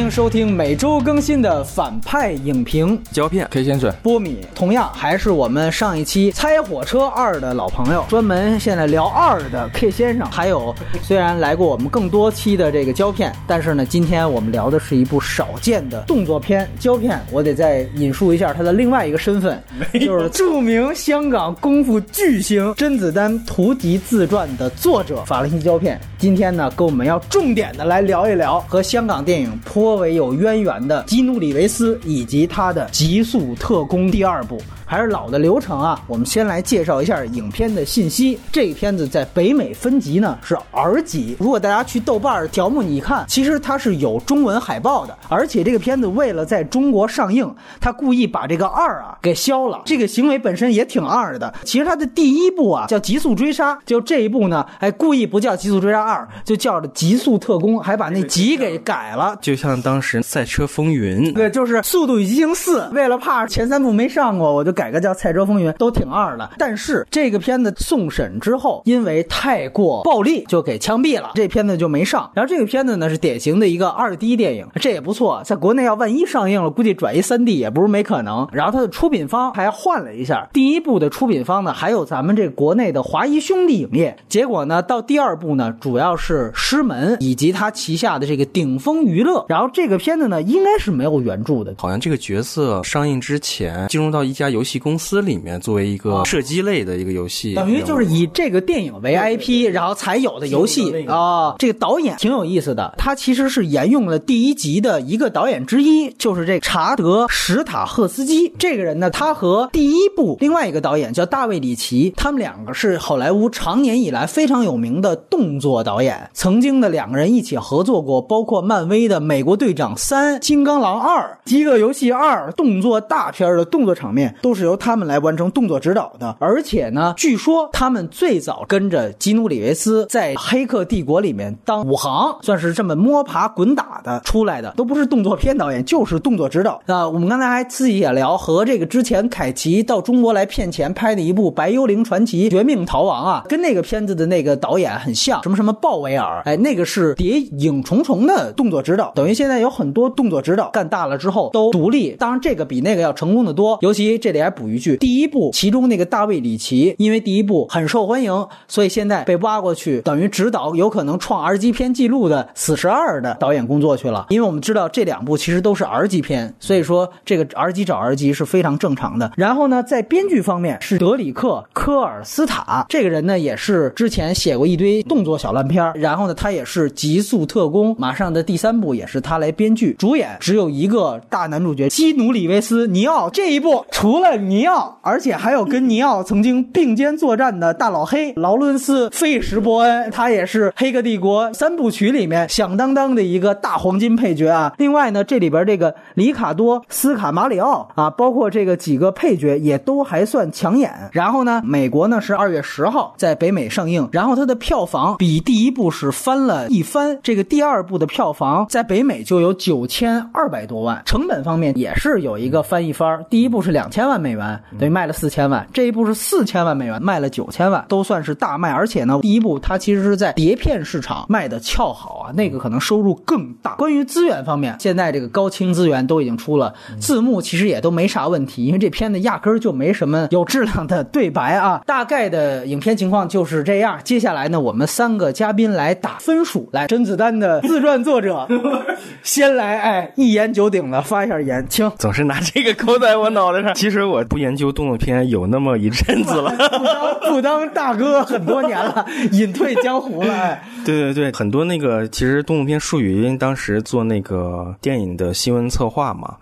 欢迎收听每周更新的反派影评胶片 K 先生波米，同样还是我们上一期猜火车二的老朋友，专门现在聊二的 K 先生，还有虽然来过我们更多期的这个胶片，但是呢，今天我们聊的是一部少见的动作片胶片。我得再引述一下他的另外一个身份，就是著名香港功夫巨星甄子丹图集自传的作者法兰西胶片。今天呢，跟我们要重点的来聊一聊和香港电影颇为有渊源的基努里维斯以及他的《极速特工》第二部。还是老的流程啊，我们先来介绍一下影片的信息。这片子在北美分级呢是 R 级。如果大家去豆瓣条目你看，其实它是有中文海报的。而且这个片子为了在中国上映，他故意把这个二啊给消了。这个行为本身也挺二的。其实它的第一部啊叫《极速追杀》，就这一部呢，哎，故意不叫《极速追杀二》，就叫着《极速特工》，还把那“极”给改了。就像当时《赛车风云》，对，就是《速度与激情四》，为了怕前三部没上过，我就。改个叫《赛车风云》都挺二的，但是这个片子送审之后，因为太过暴力，就给枪毙了，这片子就没上。然后这个片子呢是典型的一个二 D 电影，这也不错，在国内要万一上映了，估计转移三 D 也不是没可能。然后它的出品方还换了一下，第一部的出品方呢还有咱们这国内的华谊兄弟影业，结果呢到第二部呢主要是狮门以及他旗下的这个顶峰娱乐。然这个片子呢应该是没有原著的，好像这个角色上映之前进入到一家游戏。公司里面作为一个射击类的一个游戏，等于就是以这个电影为 IP，然后才有的游戏啊。这个导演挺有意思的，他其实是沿用了第一集的一个导演之一，就是这查德·史塔赫斯基这个人呢。他和第一部另外一个导演叫大卫·里奇，他们两个是好莱坞长年以来非常有名的动作导演。曾经的两个人一起合作过，包括漫威的《美国国队长三》《金刚狼二》《饥饿游戏二》动作大片的动作场面都是。是由他们来完成动作指导的，而且呢，据说他们最早跟着基努里维斯在《黑客帝国》里面当武行，算是这么摸爬滚打的出来的，都不是动作片导演，就是动作指导。那我们刚才还自己也聊，和这个之前凯奇到中国来骗钱拍的一部《白幽灵传奇：绝命逃亡》啊，跟那个片子的那个导演很像，什么什么鲍威尔，哎，那个是谍影重重的动作指导，等于现在有很多动作指导干大了之后都独立，当然这个比那个要成功的多，尤其这里还。补一句，第一部其中那个大卫里奇，因为第一部很受欢迎，所以现在被挖过去，等于指导有可能创 R 级片记录的《死十二》的导演工作去了。因为我们知道这两部其实都是 R 级片，所以说这个 R 级找 R 级是非常正常的。然后呢，在编剧方面是德里克科尔斯塔这个人呢，也是之前写过一堆动作小烂片然后呢，他也是《极速特工》马上的第三部也是他他来编剧，主演只有一个大男主角基努里维斯尼奥。这一部除了尼奥，而且还有跟尼奥曾经并肩作战的大老黑劳伦斯·费什伯恩，他也是《黑客帝国》三部曲里面响当当的一个大黄金配角啊。另外呢，这里边这个里卡多·斯卡马里奥啊，包括这个几个配角也都还算抢眼。然后呢，美国呢是二月十号在北美上映，然后它的票房比第一部是翻了一番。这个第二部的票房在北美就有九千二百多万，成本方面也是有一个翻一番。第一部是两千万美元。等于卖了四千万，这一部是四千万美元，卖了九千万，都算是大卖。而且呢，第一部它其实是在碟片市场卖的俏好啊，那个可能收入更大。关于资源方面，现在这个高清资源都已经出了，字幕其实也都没啥问题，因为这片子压根儿就没什么有质量的对白啊。大概的影片情况就是这样。接下来呢，我们三个嘉宾来打分数。来，甄子丹的自传作者 先来，哎，一言九鼎的发一下言，请。总是拿这个扣在我脑袋上，其实我不研究。动作片有那么一阵子了，不当不当大哥很多年了，隐退江湖了。哎对对对，很多那个其实动作片术语，因为当时做那个电影的新闻策划嘛，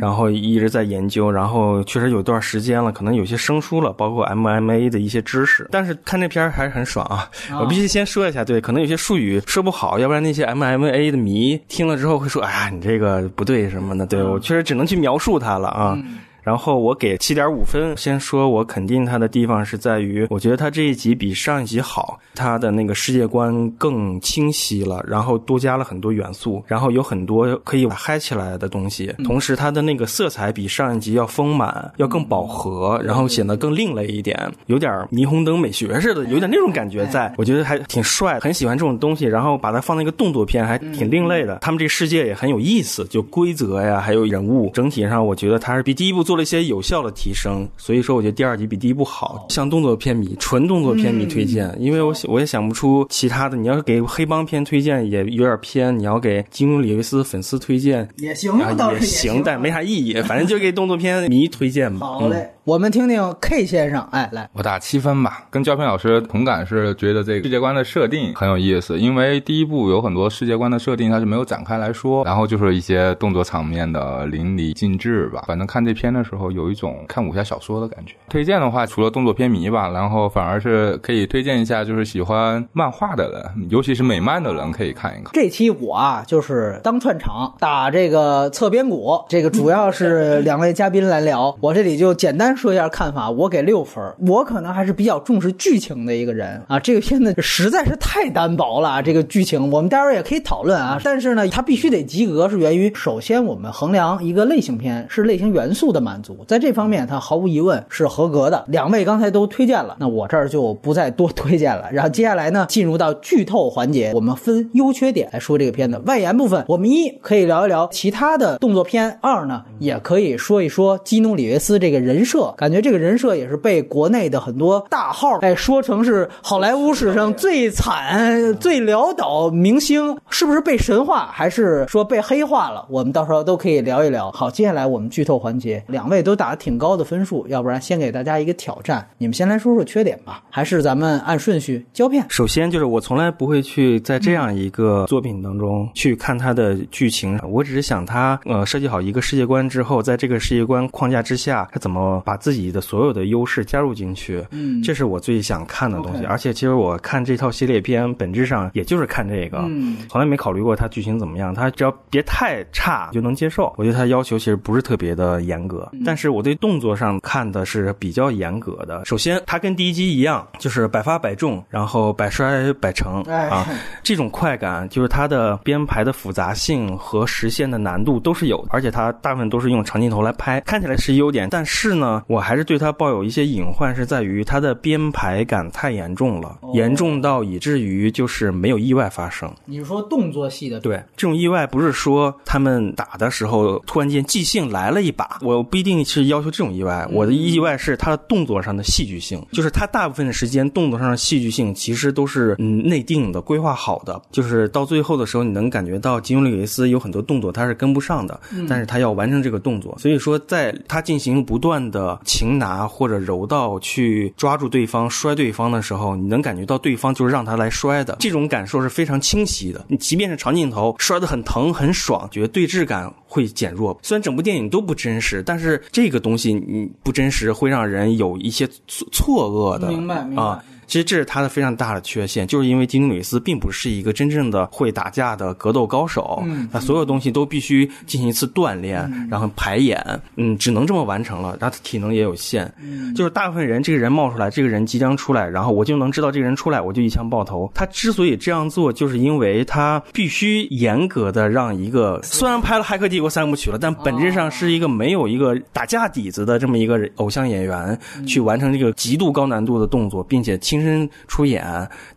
然后一直在研究，然后确实有段时间了，可能有些生疏了，包括 MMA 的一些知识。但是看这片还是很爽啊！我必须先说一下，对，可能有些术语说不好，要不然那些 MMA 的迷听了之后会说：“哎呀，你这个不对什么的。”对我确实只能去描述它了啊。然后我给七点五分。先说我肯定他的地方是在于，我觉得他这一集比上一集好，他的那个世界观更清晰了，然后多加了很多元素，然后有很多可以嗨起来的东西。同时，他的那个色彩比上一集要丰满，要更饱和，然后显得更另类一点，有点霓虹灯美学似的，有点那种感觉，在我觉得还挺帅，很喜欢这种东西。然后把它放那个动作片，还挺另类的。他们这个世界也很有意思，就规则呀，还有人物，整体上我觉得它是比第一部做了一些有效的提升。所以说，我觉得第二集比第一部好。像动作片迷，纯动作片迷推荐，因为我我也想不出其他的。你要是给黑帮片推荐，也有点偏；你要给金庸里维斯粉丝推荐也行，也行，但没啥意义。反正就给动作片迷推荐吧。好嘞，我们听听 K 先生，哎，来，我打七分吧。跟焦平老师同感是觉得这个世界观的设定很有意思，因为第一部有很多世界观的设定它是没有展开来说，然后就是一些动作场面的淋漓尽致吧。反正看这片的时候有一种看武侠小说的感觉。推荐的话，除了动作片迷吧，然后反而是可以推荐一下，就是喜欢漫画的人，尤其是美漫的人可以看一看。这期我啊就是当串场打这个侧边鼓，这个主要是两位嘉宾来聊，我这里就简单说一下看法，我给六分。我可能还是比较重视剧情的一个人啊，这个片子实在是太单薄了，这个剧情我们待会儿也可以讨论啊。但是呢，它必须得及格，是源于首先我们衡量一个类型片是类型元素的满足，在这方面它毫无疑问是合格的。两位刚才都推荐了，那我这儿就不再多推荐了。然后接下来呢，进入到剧透环节，我们分优缺点来说这个片子。外延部分，我们一可以聊一聊其他的动作片；二呢，也可以说一说基努里维斯这个人设。感觉这个人设也是被国内的很多大号哎说成是好莱坞史上最惨、最潦倒明星，是不是被神化，还是说被黑化了？我们到时候都可以聊一聊。好，接下来我们剧透环节，两位都打的挺高的分数，要不然先给大家一个挑战，你们先来说说缺点吧，还是咱们按顺序胶片？首先就是我从来不会去在这样一个作品当中去看它的剧情，我只是想它呃设计好一个世界观之后，在这个世界观框架之下，它怎么把自己的所有的优势加入进去，嗯，这是我最想看的东西。而且其实我看这套系列片本质上也就是看这个，嗯，从来没考虑过它剧情怎么样，它只要别太差就能接受。我觉得它要求其实不是特别的严格，但是我对动作上看的是比较严格的。首先，它跟第一集一样，就是百发百中，然后百摔百成啊，这种快感就是它的编排的复杂性和实现的难度都是有的，而且它大部分都是用长镜头来拍，看起来是优点。但是呢，我还是对它抱有一些隐患，是在于它的编排感太严重了，严重到以至于就是没有意外发生。你是说动作戏的？对，这种意外不是说他们打的时候突然间即兴来了一把，我不一定是要求这种意外，我的意外是他的动作上的戏剧性，就是他大部分的时间动作上的戏剧性其实都是嗯内定的、规划好的，就是到最后的时候你能感觉到吉努里维斯有很多动作他是跟不上的，但是他要完成这个动作，所以说在他进行不断的擒拿或者柔道去抓住对方、摔对方的时候，你能感觉到对方就是让他来摔的，这种感受是非常清晰的。你即便是长镜头摔得很疼很爽，觉得对峙感会减弱。虽然整部电影都不真实，但是这个东西你不真实会让人有一些错错愕的。明白，明白。啊，其实这是他的非常大的缺陷，就是因为基努里斯并不是一个真正的会打架的格斗高手，嗯，他所有东西都必须进行一次锻炼，然后排演，嗯，只能这么完成了，然后他体能也有限，嗯，就是大部分人这个人冒出来，这个人即将出来，然后我就能知道这个人出来，我就一枪爆头。他之所以这样做，就是因为他必须严格的让一个虽然拍了《骇客帝国》三部曲了，但本质上是一个没有一个打架底子的这么一个偶像演员去完成这个极度高难度的动作，并且亲身出演，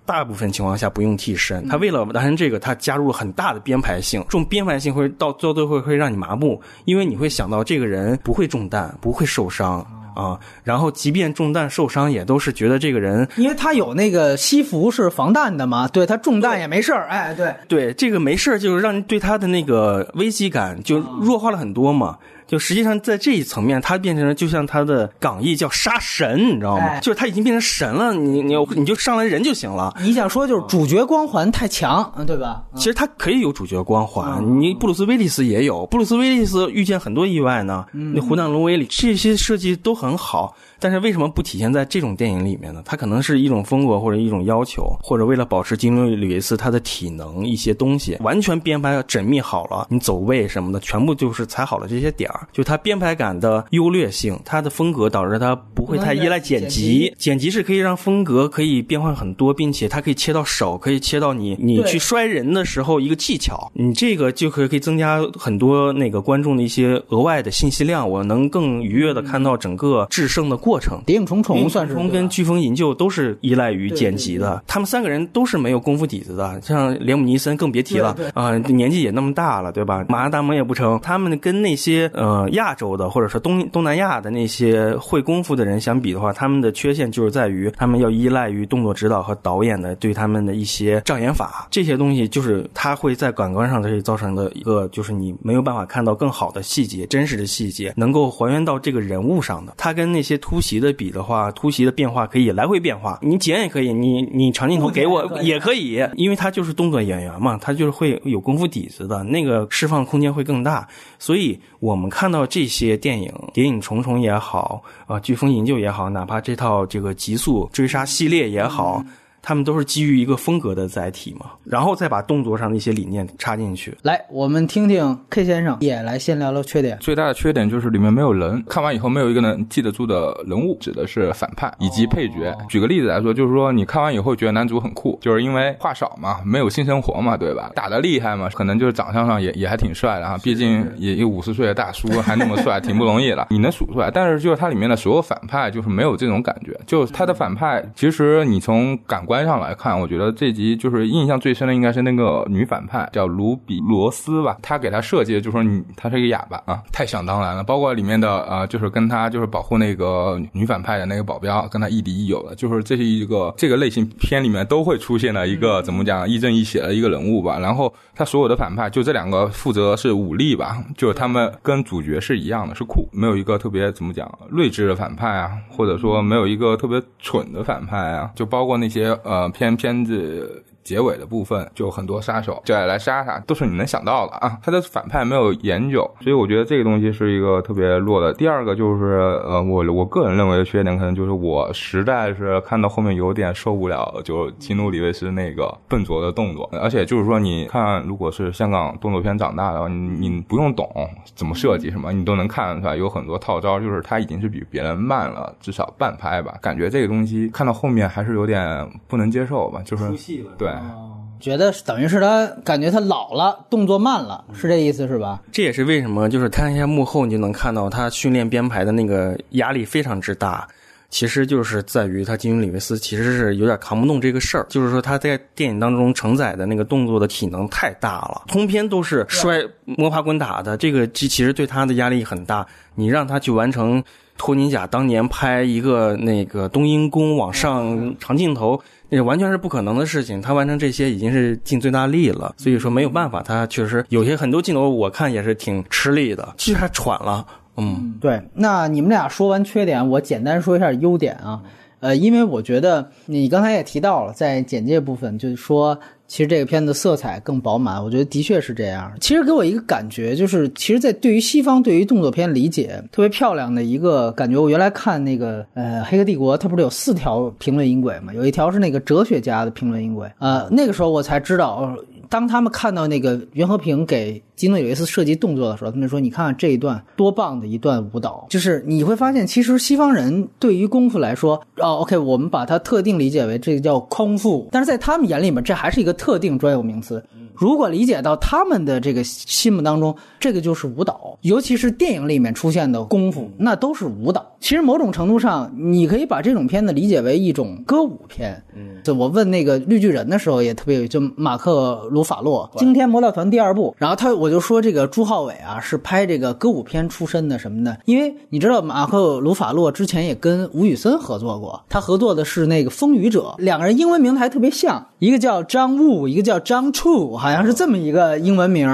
大部分情况下不用替身。他为了完成这个，他加入了很大的编排性。这种编排性会到最后会会让你麻木，因为你会想到这个人不会中弹，不会受伤啊。然后即便中弹受伤，也都是觉得这个人，因为他有那个西服是防弹的嘛，对他中弹也没事儿。哎，对对，这个没事儿，就是让你对他的那个危机感就弱化了很多嘛。就实际上在这一层面，他变成了就像他的港译叫杀神，你知道吗？就是他已经变成神了，你你你就上来人就行了。你想说就是主角光环太强，嗯，对吧？其实他可以有主角光环，你布鲁斯威利斯也有，布鲁斯威利斯遇见很多意外呢。那湖南龙威里这些设计都很好。但是为什么不体现在这种电影里面呢？它可能是一种风格或者一种要求，或者为了保持基努里维斯他的体能一些东西，完全编排要缜密好了，你走位什么的全部就是踩好了这些点儿就它编排感的优劣性，它的风格导致它不会太依赖剪辑。剪辑是可以让风格可以变换很多，并且它可以切到手，可以切到你你去摔人的时候一个技巧。你这个就可以可以增加很多那个观众的一些额外的信息量，我能更愉悦的看到整个制胜的过程。谍影重重算是跟飓风营救都是依赖于剪辑的，他们三个人都是没有功夫底子的，像连姆尼森更别提了啊，年纪也那么大了，对吧？马达蒙也不成，他们跟那些呃亚洲的或者说东东南亚的那些会功夫的人相比的话，他们的缺陷就是在于他们要依赖于动作指导和导演的对他们的一些障眼法，这些东西就是他会在感官上这里造成的一个，就是你没有办法看到更好的细节、真实的细节，能够还原到这个人物上的。他跟那些突袭的比的话，突袭的变化可以来回变化，你剪也可以，你你长镜头给我也可以，因为他就是动作演员嘛，他就是会有功夫底子的，那个释放空间会更大。所以我们看到这些电影《谍影重重》也好，啊，《飓风营救》也好，哪怕这套这个极速追杀系列也好。他们都是基于一个风格的载体嘛，然后再把动作上的一些理念插进去。来，我们听听 K 先生也来先聊聊缺点。最大的缺点就是里面没有人，看完以后没有一个能记得住的人物，指的是反派以及配角。举个例子来说，就是说你看完以后觉得男主很酷，就是因为话少嘛，没有性生活嘛，对吧？打的厉害嘛，可能就是长相上也也还挺帅的哈，毕竟也有五十岁的大叔还那么帅，挺不容易的。你能数出来，但是就是它里面的所有反派就是没有这种感觉，就他的反派其实你从感官。观上来看，我觉得这集就是印象最深的应该是那个女反派叫卢比罗斯吧，她给她设计的就说你她是一个哑巴啊，太想当然了。包括里面的呃，就是跟她就是保护那个女反派的那个保镖，跟她亦敌亦友的，就是这是一个这个类型片里面都会出现的一个怎么讲亦正亦邪的一个人物吧。然后他所有的反派就这两个负责是武力吧，就是他们跟主角是一样的，是酷，没有一个特别怎么讲睿智的反派啊，或者说没有一个特别蠢的反派啊，就包括那些。呃，偏偏子。结尾的部分就很多杀手就要来杀他，都是你能想到的啊。他的反派没有研究，所以我觉得这个东西是一个特别弱的。第二个就是，呃，我我个人认为的缺点可能就是我实在是看到后面有点受不了，就基努里维斯那个笨拙的动作。而且就是说，你看，如果是香港动作片长大的，你你不用懂怎么设计什么，你都能看得出来有很多套招，就是他已经是比别人慢了至少半拍吧。感觉这个东西看到后面还是有点不能接受吧，就是对。哦，觉得等于是他感觉他老了，动作慢了，是这意思是吧？这也是为什么，就是看一下幕后，你就能看到他训练编排的那个压力非常之大。其实就是在于他金庸里维斯其实是有点扛不动这个事儿，就是说他在电影当中承载的那个动作的体能太大了，通篇都是摔摸爬滚打的，这个其其实对他的压力很大。你让他去完成托尼贾当年拍一个那个冬阴功往上长镜头。那完全是不可能的事情，他完成这些已经是尽最大力了，所以说没有办法，他确实有些很多镜头我看也是挺吃力的，其实还喘了。嗯，对。那你们俩说完缺点，我简单说一下优点啊。呃，因为我觉得你刚才也提到了，在简介部分就是说。其实这个片子色彩更饱满，我觉得的确是这样。其实给我一个感觉，就是其实，在对于西方对于动作片理解特别漂亮的一个感觉。我原来看那个呃《黑客帝国》，它不是有四条评论音轨嘛？有一条是那个哲学家的评论音轨，呃，那个时候我才知道。当他们看到那个袁和平给基努有一次设计动作的时候，他们说：“你看看这一段多棒的一段舞蹈！”就是你会发现，其实西方人对于功夫来说，哦，OK，我们把它特定理解为这个叫空腹，但是在他们眼里面，这还是一个特特定专有名词。如果理解到他们的这个心目当中，这个就是舞蹈，尤其是电影里面出现的功夫，那都是舞蹈。其实某种程度上，你可以把这种片子理解为一种歌舞片。嗯，就我问那个绿巨人的时候，也特别有，就马克鲁法洛《惊天魔盗团》第二部，然后他我就说这个朱浩伟啊是拍这个歌舞片出身的什么的，因为你知道马克鲁法洛之前也跟吴宇森合作过，他合作的是那个《风雨者》，两个人英文名还特别像，一个叫张悟，一个叫张处。好像是这么一个英文名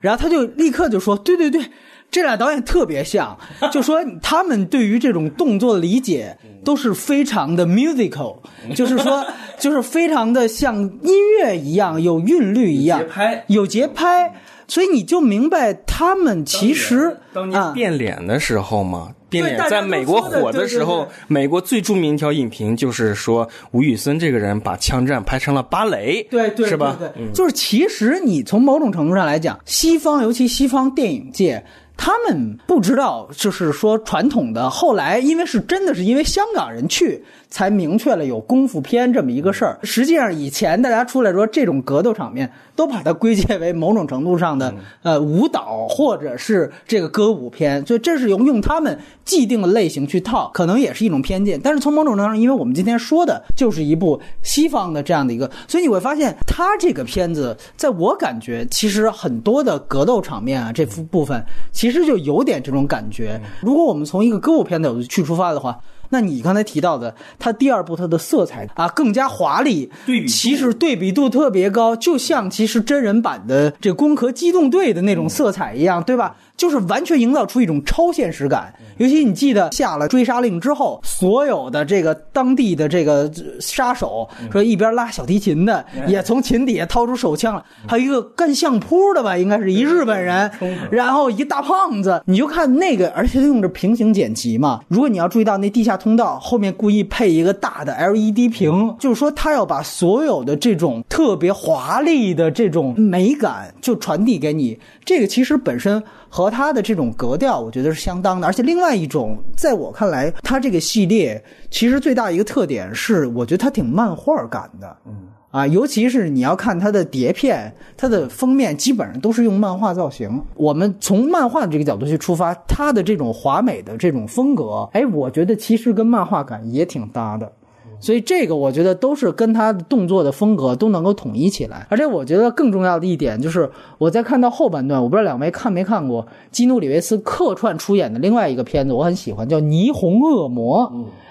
然后他就立刻就说：“对对对，这俩导演特别像，就说他们对于这种动作的理解都是非常的 musical，就是说 就是非常的像音乐一样有韵律一样，节拍。有节拍，所以你就明白他们其实当年变脸的时候嘛。”变脸在美国火的时候，美国最著名一条影评就是说吴宇森这个人把枪战拍成了芭蕾，对对是吧？对，就是其实你从某种程度上来讲，西方尤其西方电影界。他们不知道，就是说传统的后来，因为是真的是因为香港人去。才明确了有功夫片这么一个事儿。实际上，以前大家出来说这种格斗场面，都把它归结为某种程度上的呃舞蹈或者是这个歌舞片，所以这是用用他们既定的类型去套，可能也是一种偏见。但是从某种程度上，因为我们今天说的就是一部西方的这样的一个，所以你会发现，他这个片子，在我感觉，其实很多的格斗场面啊，这部分其实就有点这种感觉。如果我们从一个歌舞片的角度去出发的话。那你刚才提到的，它第二部它的色彩啊更加华丽，对比其实对比度特别高，就像其实真人版的这《攻壳机动队》的那种色彩一样，对吧？就是完全营造出一种超现实感。尤其你记得下了追杀令之后，所有的这个当地的这个杀手，说一边拉小提琴的，也从琴底下掏出手枪了，还有一个干相扑的吧，应该是一日本人，然后一大胖子，你就看那个，而且用着平行剪辑嘛。如果你要注意到那地下通道后面故意配一个大的 LED 屏，就是说他要把所有的这种特别华丽的这种美感就传递给你。这个其实本身。和他的这种格调，我觉得是相当的。而且另外一种，在我看来，它这个系列其实最大一个特点是，我觉得它挺漫画感的。嗯啊，尤其是你要看它的碟片，它的封面基本上都是用漫画造型。我们从漫画这个角度去出发，它的这种华美的这种风格，哎，我觉得其实跟漫画感也挺搭的。所以这个我觉得都是跟他的动作的风格都能够统一起来，而且我觉得更重要的一点就是我在看到后半段，我不知道两位看没看过基努里维斯客串出演的另外一个片子，我很喜欢，叫《霓虹恶魔》。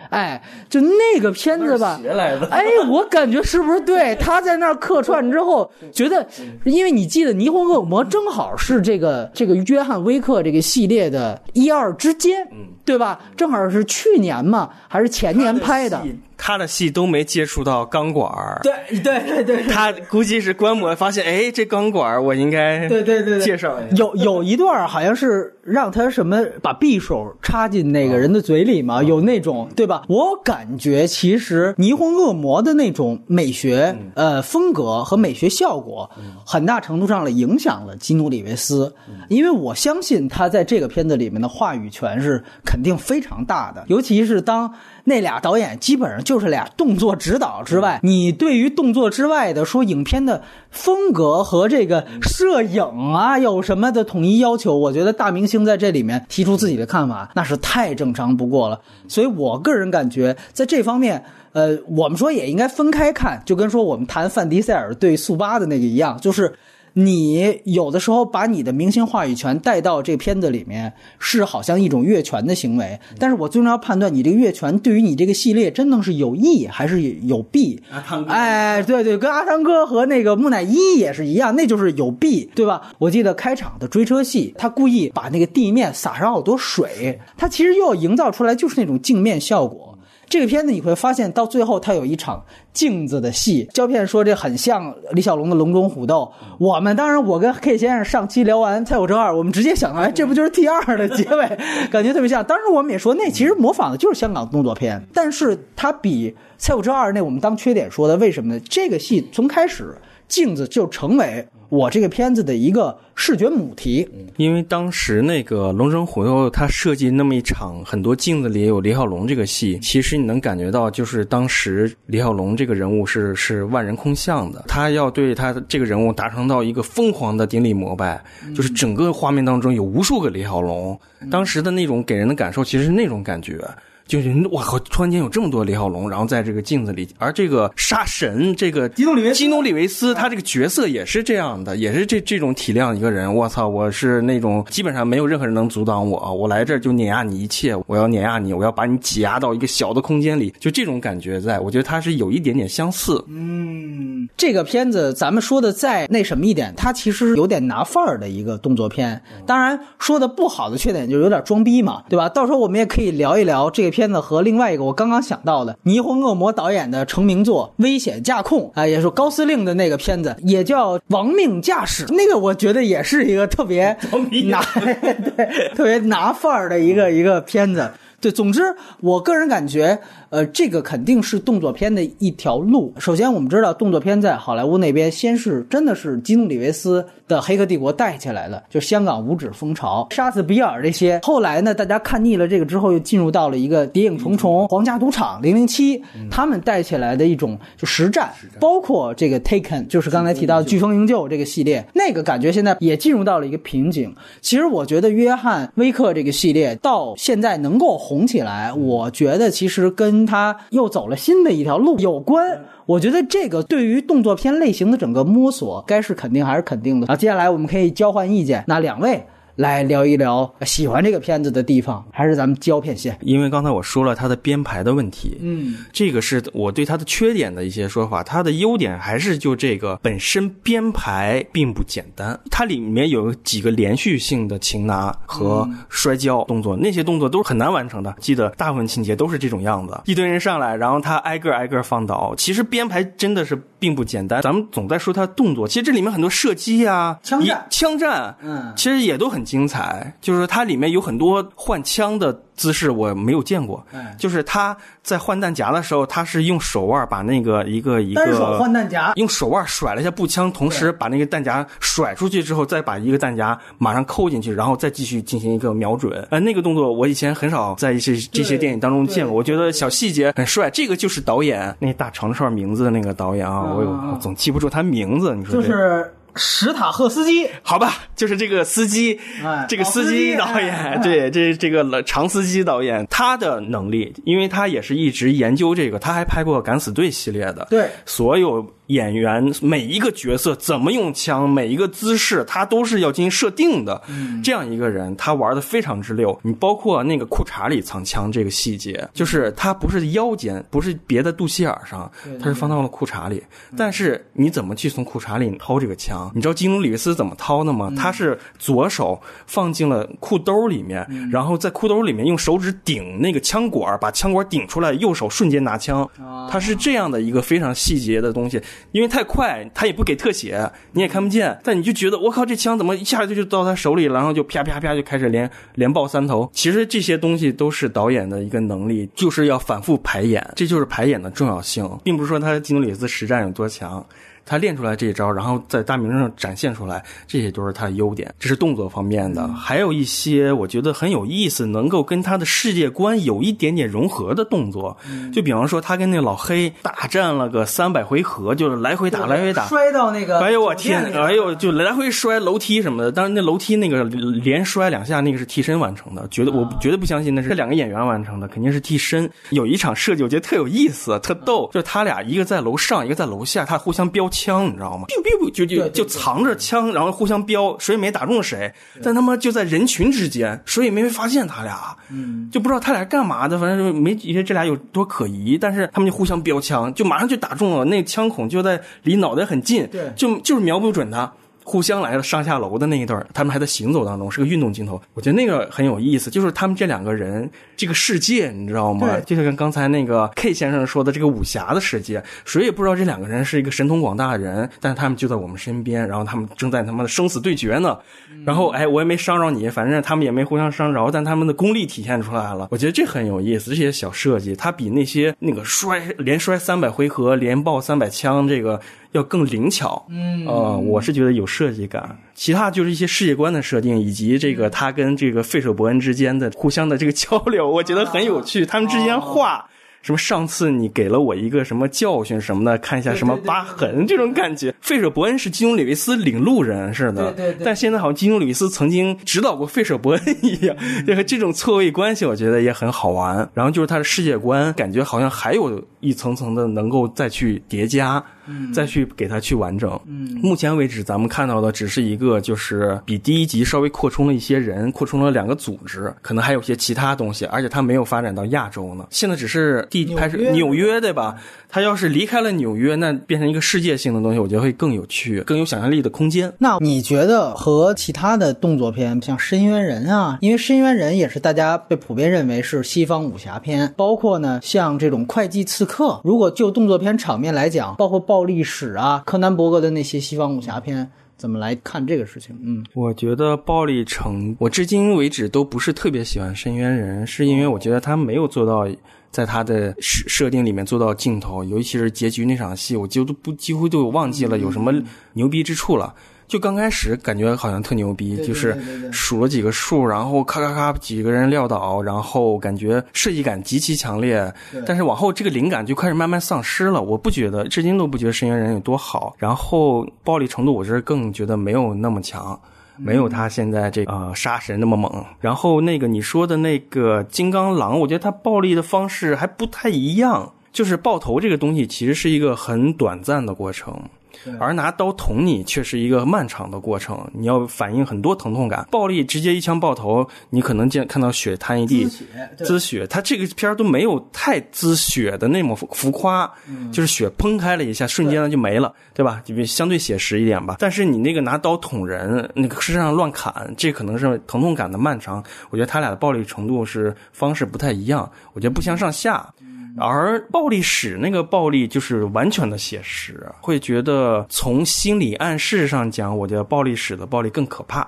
哎，就那个片子吧，哎，我感觉是不是对？他在那儿客串之后，觉得，因为你记得《霓虹恶魔》正好是这个这个约翰威克这个系列的一二之间，对吧？正好是去年嘛，还是前年拍的。他的戏都没接触到钢管对对对对，他估计是观摩发现，哎，这钢管我应该对对对介绍一下。有有一段好像是让他什么把匕首插进那个人的嘴里嘛，有那种对吧？我感觉其实霓虹恶魔的那种美学呃风格和美学效果，很大程度上了影响了基努里维斯，因为我相信他在这个片子里面的话语权是肯定非常大的，尤其是当。那俩导演基本上就是俩动作指导之外，你对于动作之外的说影片的风格和这个摄影啊有什么的统一要求？我觉得大明星在这里面提出自己的看法，那是太正常不过了。所以我个人感觉，在这方面，呃，我们说也应该分开看，就跟说我们谈范迪塞尔对速八的那个一样，就是。你有的时候把你的明星话语权带到这片子里面，是好像一种越权的行为。但是我最终要判断你这个越权对于你这个系列真的是有益还是有弊。哎，对对，跟阿汤哥和那个木乃伊也是一样，那就是有弊，对吧？我记得开场的追车戏，他故意把那个地面撒上好多水，他其实又要营造出来就是那种镜面效果。这个片子你会发现，到最后它有一场镜子的戏。胶片说这很像李小龙的《龙争虎斗》。我们当然，我跟 K 先生上期聊完《蔡虎正二》，我们直接想到，哎，这不就是 T 二的结尾？感觉特别像。当时我们也说，那其实模仿的就是香港动作片，但是它比《蔡虎正二》那我们当缺点说的，为什么呢？这个戏从开始镜子就成为。我这个片子的一个视觉母题，因为当时那个《龙争虎斗》他设计那么一场很多镜子里有李小龙这个戏，其实你能感觉到，就是当时李小龙这个人物是是万人空巷的，他要对他这个人物达成到一个疯狂的顶礼膜拜，就是整个画面当中有无数个李小龙，当时的那种给人的感受其实是那种感觉。就是我靠！突然间有这么多李小龙，然后在这个镜子里，而这个杀神这个基努里维基努里维斯，他这个角色也是这样的，也是这这种体量一个人。我操，我是那种基本上没有任何人能阻挡我，我来这儿就碾压你一切，我要碾压你，我要把你挤压到一个小的空间里，就这种感觉，在我觉得他是有一点点相似。嗯，这个片子咱们说的再那什么一点，它其实有点拿范儿的一个动作片。当然说的不好的缺点就是有点装逼嘛，对吧？到时候我们也可以聊一聊这个片。片子和另外一个我刚刚想到的霓虹恶魔导演的成名作《危险驾控》啊，也是高司令的那个片子，也叫《亡命驾驶》。那个我觉得也是一个特别 拿对特别拿范儿的一个一个片子。对，总之，我个人感觉，呃，这个肯定是动作片的一条路。首先，我们知道动作片在好莱坞那边先是真的是基努里维斯的《黑客帝国》带起来的，就香港五指风潮、杀死比尔这些。后来呢，大家看腻了这个之后，又进入到了一个《谍影重重》、《皇家赌场》、《零零七》，他们带起来的一种就实战，包括这个《Taken》，就是刚才提到《飓风营救》这个系列，那个感觉现在也进入到了一个瓶颈。其实我觉得约翰·威克这个系列到现在能够红起来，我觉得其实跟他又走了新的一条路有关。我觉得这个对于动作片类型的整个摸索，该是肯定还是肯定的。啊，接下来我们可以交换意见。那两位。来聊一聊喜欢这个片子的地方，还是咱们胶片先？因为刚才我说了它的编排的问题，嗯，这个是我对它的缺点的一些说法。它的优点还是就这个本身编排并不简单，它里面有几个连续性的擒拿和摔跤动作，那些动作都是很难完成的。记得大部分情节都是这种样子，一堆人上来，然后他挨个挨个放倒。其实编排真的是并不简单。咱们总在说它动作，其实这里面很多射击啊、枪战、枪战，嗯，其实也都很。精彩，就是它里面有很多换枪的姿势，我没有见过。就是他在换弹夹的时候，他是用手腕把那个一个一个单手换弹夹，用手腕甩了一下步枪，同时把那个弹夹甩出去之后，再把一个弹夹马上扣进去，然后再继续进行一个瞄准。呃，那个动作我以前很少在一些这些电影当中见过，我觉得小细节很帅。这个就是导演那大长串名字的那个导演啊，我总记不住他名字。你说就是。史塔赫斯基，好吧，就是这个司机，这个司机导演，对，这这个长司机导演，他的能力，因为他也是一直研究这个，他还拍过《敢死队》系列的，对，所有。演员每一个角色怎么用枪，每一个姿势，他都是要进行设定的。这样一个人，他玩的非常之溜。你包括那个裤衩里藏枪这个细节，就是他不是腰间，不是别在肚脐眼上，他是放到了裤衩里。但是你怎么去从裤衩里掏这个枪？你知道基努里维斯怎么掏的吗？他是左手放进了裤兜里面，然后在裤兜里面用手指顶那个枪管，把枪管顶出来，右手瞬间拿枪。他是这样的一个非常细节的东西。因为太快，他也不给特写，你也看不见。但你就觉得我靠，这枪怎么一下子就到他手里了，然后就啪啪啪就开始连连爆三头。其实这些东西都是导演的一个能力，就是要反复排演，这就是排演的重要性，并不是说他基努里斯实战有多强。他练出来这一招，然后在大名上展现出来，这些都是他的优点。这是动作方面的，还有一些我觉得很有意思，能够跟他的世界观有一点点融合的动作。就比方说，他跟那老黑大战了个三百回合，就是来回打，来回打，摔到那个，哎呦我天，哎呦就来回摔楼梯什么的。当然，那楼梯那个连摔两下，那个是替身完成的，绝对我绝对不相信那是这两个演员完成的，肯定是替身。有一场设计我觉得特有意思，特逗，就是他俩一个在楼上，一个在楼下，他互相飙。枪，你知道吗？就就就藏着枪，然后互相飙，谁也没打中谁。但他妈就在人群之间，谁也没发现他俩，嗯，就不知道他俩干嘛的，反正没觉得这俩有多可疑。但是他们就互相飙枪，就马上就打中了，那枪孔就在离脑袋很近，对，就就是瞄不准他。互相来了上下楼的那一段，他们还在行走当中，是个运动镜头。我觉得那个很有意思，就是他们这两个人这个世界，你知道吗？就是跟刚才那个 K 先生说的这个武侠的世界，谁也不知道这两个人是一个神通广大的人，但是他们就在我们身边，然后他们正在他妈的生死对决呢。然后哎，我也没伤着你，反正他们也没互相伤着，但他们的功力体现出来了。我觉得这很有意思，这些小设计，它比那些那个摔连摔三百回合连爆三百枪这个。要更灵巧，嗯，呃，我是觉得有设计感。其他就是一些世界观的设定，以及这个他跟这个费舍伯恩之间的互相的这个交流，我觉得很有趣。他们之间话。什么？上次你给了我一个什么教训什么的？看一下什么疤痕这种感觉。费舍伯恩是基努里维斯领路人似的，对对对。但现在好像基努里维斯曾经指导过费舍伯恩一样，这个这种错位关系，我觉得也很好玩。然后就是他的世界观，感觉好像还有一层层的能够再去叠加，再去给它去完整。嗯，目前为止咱们看到的只是一个，就是比第一集稍微扩充了一些人，扩充了两个组织，可能还有些其他东西，而且它没有发展到亚洲呢。现在只是。地拍是纽约对吧？它要是离开了纽约，那变成一个世界性的东西，我觉得会更有趣，更有想象力的空间。那你觉得和其他的动作片，像《深渊人》啊，因为《深渊人》也是大家被普遍认为是西方武侠片，包括呢像这种《会计刺客》，如果就动作片场面来讲，包括暴力史啊、柯南伯格的那些西方武侠片。怎么来看这个事情？嗯，我觉得暴力程，我至今为止都不是特别喜欢深渊人，是因为我觉得他没有做到在他的设设定里面做到尽头，尤其是结局那场戏，我几乎都不几乎都忘记了有什么牛逼之处了。就刚开始感觉好像特牛逼，就是数了几个数，然后咔咔咔几个人撂倒，然后感觉设计感极其强烈。但是往后这个灵感就开始慢慢丧失了。我不觉得，至今都不觉得深渊人有多好。然后暴力程度，我是更觉得没有那么强，没有他现在这呃杀神那么猛。然后那个你说的那个金刚狼，我觉得他暴力的方式还不太一样。就是爆头这个东西，其实是一个很短暂的过程。而拿刀捅你却是一个漫长的过程，你要反应很多疼痛感。暴力直接一枪爆头，你可能见看到血滩一地，滋血，滋血。他这个片儿都没有太滋血的那么浮夸，就是血喷开了一下，瞬间就没了，对吧？就相对写实一点吧。但是你那个拿刀捅人，那个身上乱砍，这可能是疼痛感的漫长。我觉得他俩的暴力程度是方式不太一样，我觉得不相上下。而暴力史那个暴力就是完全的写实，会觉得从心理暗示上讲，我觉得暴力史的暴力更可怕。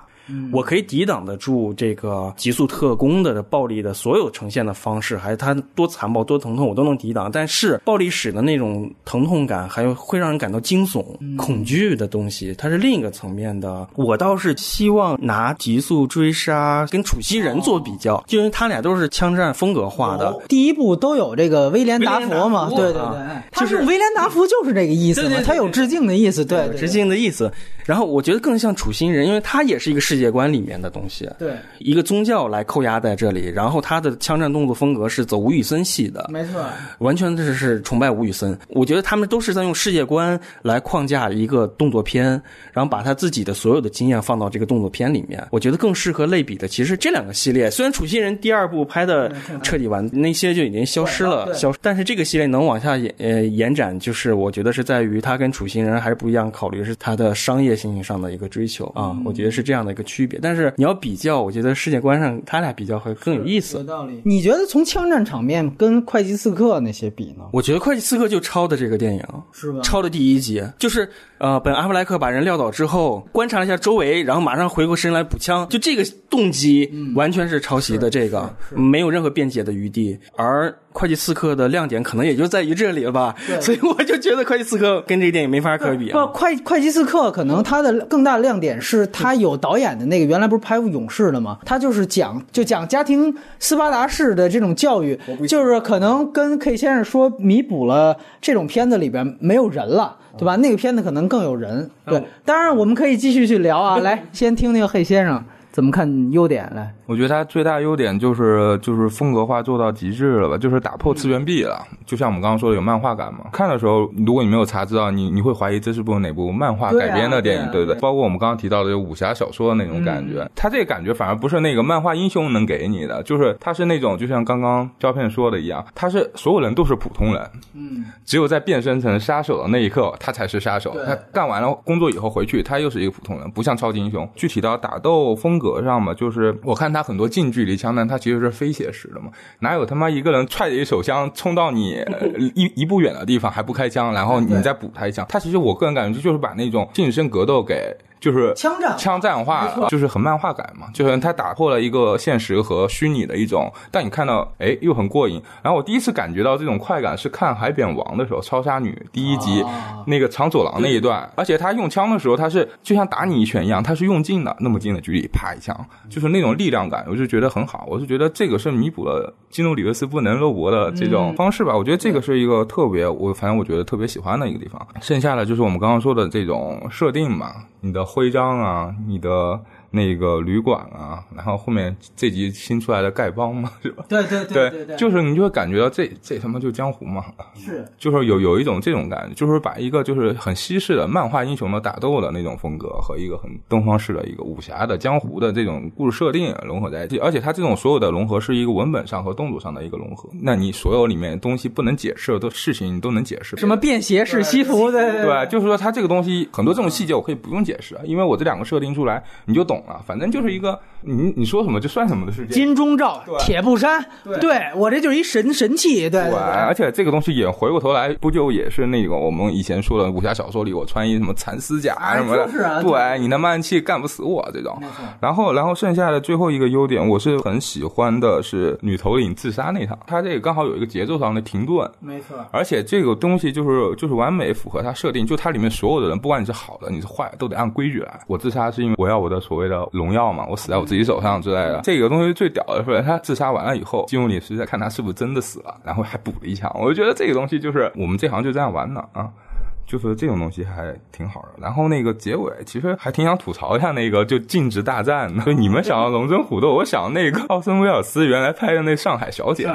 我可以抵挡得住这个极速特工的暴力的所有呈现的方式，还是它多残暴、多疼痛，我都能抵挡。但是暴力史的那种疼痛感，还有会让人感到惊悚、恐惧的东西，它是另一个层面的。我倒是希望拿极速追杀跟楚西人做比较，就因为他俩都是枪战风格化的。第一部都有这个威廉达佛嘛？对对对，就是威廉达佛就是这个意思嘛，他有致敬的意思，对致敬的意思。然后我觉得更像楚心人，因为他也是一个世界观里面的东西，对，一个宗教来扣押在这里。然后他的枪战动作风格是走吴宇森系的，没错，完全是是崇拜吴宇森。我觉得他们都是在用世界观来框架一个动作片，然后把他自己的所有的经验放到这个动作片里面。我觉得更适合类比的，其实这两个系列，虽然楚心人第二部拍的彻底完，那些就已经消失了，消，但是这个系列能往下延呃延展，就是我觉得是在于他跟楚心人还是不一样，考虑是他的商业。心情上的一个追求啊，我觉得是这样的一个区别。但是你要比较，我觉得世界观上他俩比较会更有意思。有道理。你觉得从枪战场面跟《会计刺客》那些比呢？我觉得《会计刺客》就抄的这个电影，是吧？抄的第一集，就是呃，本阿弗莱克把人撂倒之后，观察了一下周围，然后马上回过身来补枪，就这个动机完全是抄袭的，这个没有任何辩解的余地。而会计刺客的亮点可能也就在于这里了吧，所以我就觉得会计刺客跟这个电影没法可比。不，会会计刺客可能它的更大亮点是它有导演的那个，原来不是拍过勇士的吗？他就是讲就讲家庭斯巴达式的这种教育，就是可能跟 K 先生说弥补了这种片子里边没有人了，对吧？那个片子可能更有人。对，当然我们可以继续去聊啊，来先听听黑先生。怎么看优点呢？我觉得它最大优点就是就是风格化做到极致了吧，就是打破次元壁了。就像我们刚刚说的，有漫画感嘛。看的时候，如果你没有查资料，你你会怀疑这是部哪部漫画改编的电影，对不对？包括我们刚刚提到的武侠小说的那种感觉，它这个感觉反而不是那个漫画英雄能给你的，就是它是那种就像刚刚胶片说的一样，他是所有人都是普通人，嗯，只有在变身成杀手的那一刻，他才是杀手。他干完了工作以后回去，他又是一个普通人，不像超级英雄。具体到打斗风。格上嘛，就是我看他很多近距离枪弹，他其实是非写实的嘛，哪有他妈一个人踹着一手枪冲到你 一一步远的地方还不开枪，然后你再补他一枪？他其实我个人感觉就是把那种近身格斗给。就是枪战，枪战化，就是很漫画感嘛。就是它打破了一个现实和虚拟的一种，但你看到，哎，又很过瘾。然后我第一次感觉到这种快感是看《海扁王》的时候，超杀女第一集那个长走廊那一段，而且他用枪的时候，他是就像打你一拳一样，他是用劲的，那么近的距离啪一枪，就是那种力量感，我就觉得很好。我是觉得这个是弥补了基努里维斯不能肉搏的这种方式吧。我觉得这个是一个特别，我反正我觉得特别喜欢的一个地方。剩下的就是我们刚刚说的这种设定嘛，你的。徽章啊，你的。那个旅馆啊，然后后面这集新出来的丐帮嘛，是吧？对对对对对，就是你就会感觉到这这他妈就江湖嘛，是，就是有有一种这种感觉，就是把一个就是很西式的漫画英雄的打斗的那种风格和一个很东方式的一个武侠的江湖的这种故事设定融合在一起，而且它这种所有的融合是一个文本上和动作上的一个融合，那你所有里面东西不能解释的事情你都能解释，什么便携式西服的对，就是说它这个东西很多这种细节我可以不用解释，因为我这两个设定出来你就懂。了，反正就是一个你你说什么就算什么的世界。金钟罩铁布衫，对我这就是一神神器，对对，对而且这个东西也回过头来，不就也是那个我们以前说的武侠小说里，我穿一什么蚕丝甲什么的，就是啊对，你那慢气干不死我这种。然后，然后剩下的最后一个优点，我是很喜欢的是女头领自杀那场，它这个刚好有一个节奏上的停顿，没错。而且这个东西就是就是完美符合它设定，就它里面所有的人，不管你是好的你是坏的，都得按规矩来。我自杀是因为我要我的所谓的荣耀嘛，我死在我自己手上之类的。这个东西最屌的是，他自杀完了以后，金庸里是在看他是不是真的死了，然后还补了一枪。我就觉得这个东西就是我们这行就这样玩的啊。就是这种东西还挺好的，然后那个结尾其实还挺想吐槽一下那个就禁止大战的，就你们想要龙争虎斗，我想那个奥森威尔斯原来拍的那《上海小姐》，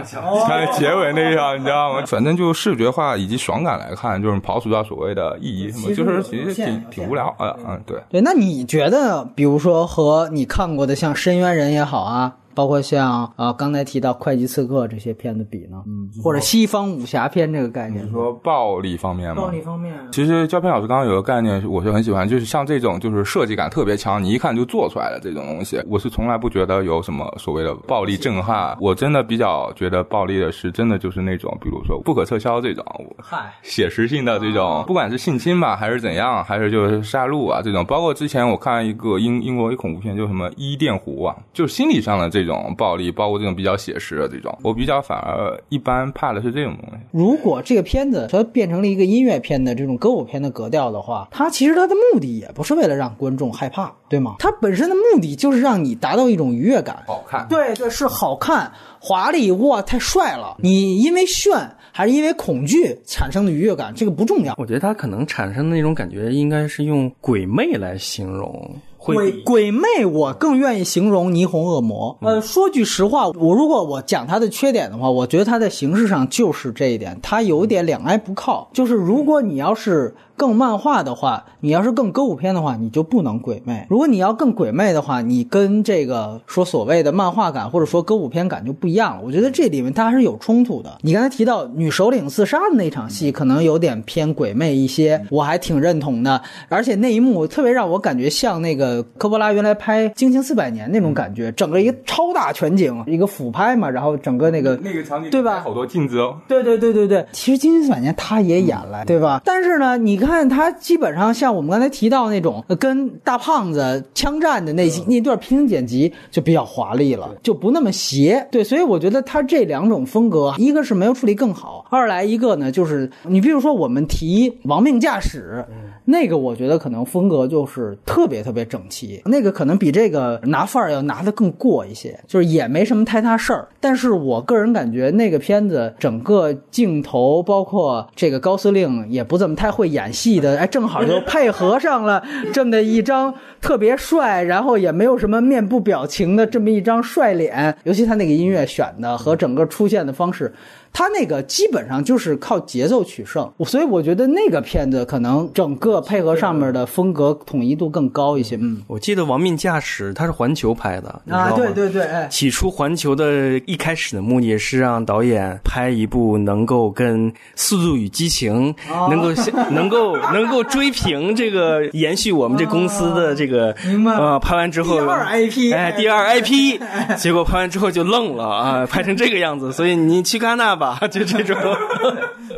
它结尾那一场你知道吗？反正就视觉化以及爽感来看，就是刨除掉所谓的意义什么，就是其实挺挺无聊啊，嗯，对。对，那你觉得，比如说和你看过的像《深渊人》也好啊，包括像啊刚才提到《会计刺客》这些片子比呢？嗯，或者西方武侠片这个概念你，说暴力方面吗？暴力方面，其实胶片老师刚刚有个概念，我是很喜欢，就是像这种就是设计感特别强，你一看就做出来的这种东西，我是从来不觉得有什么所谓的暴力震撼。我真的比较觉得暴力的是真的就是那种，比如说不可撤销这种嗨，写实性的这种，不管是性侵吧，还是怎样，还是就是杀戮啊这种，包括之前我看一个英英国一恐怖片，就什么伊甸湖啊，就是心理上的这种暴力，包括这种比较写实的这种，我比较反而一般怕的是这种东西。如果这个片子它变成了一个音乐片的这种歌舞片的格调的话，它其实它的目的也不是为了让观众害怕，对吗？它本身的目的就是让你达到一种愉悦感。好看，对对，是好看、华丽，哇，太帅了！你因为炫还是因为恐惧产生的愉悦感，这个不重要。我觉得它可能产生的那种感觉，应该是用鬼魅来形容，会鬼鬼魅，我更愿意形容霓虹恶魔。呃，说句实话，我如果我讲它的缺点的话，我觉得它在形式上就是这一点，它有点两挨不靠。就是如果你要是更漫画的话，你要是更歌舞片的话，你就不能鬼魅。如果你要更鬼魅的话，你跟这个说所谓的漫画感或者说歌舞片感就不一样了。我觉得这里面它还是有冲突的。你刚才提到女首领自杀的那场戏，可能有点偏鬼魅一些，我还挺认同的。而且那一幕特别让我感觉像那个科波拉原来拍《惊情四百年》那种感觉，整个一个超大全景，一个俯拍嘛，然后整个那个那个场景对吧好多镜子哦。对对对对对，其实《惊情四百年》他也演了，对吧？但是呢，你看他基本上像我们刚才提到那种呃跟大胖子枪战的那些那段平行剪辑就比较华丽了，就不那么邪。对，所以我觉得他这两种风格，一个是没有处理更好，二来一个呢就是你比如说我们提《亡命驾驶》，那个我觉得可能风格就是特别特别整齐，那个可能比这个拿范儿要拿得更过一些，就是也没什么太大事儿。但是我个人感觉那个片子整个镜头，包括这个高司令也不怎么太会演戏的，哎，正好就配合上了这么的一张特别帅，然后也没有什么面部表情的这么一张帅脸，尤其他那个音乐选的和整个出现的方式。他那个基本上就是靠节奏取胜，所以我觉得那个片子可能整个配合上面的风格统一度更高一些。嗯，我记得《亡命驾驶》它是环球拍的，啊，对对对，哎，起初环球的一开始的目的是让导演拍一部能够跟《速度与激情》哦。能够 能够能够追平这个延续我们这公司的这个明白。呃，拍完之后第二 IP 哎，第二 IP，结果拍完之后就愣了啊，拍成这个样子，所以你去戛纳吧，啊就这种。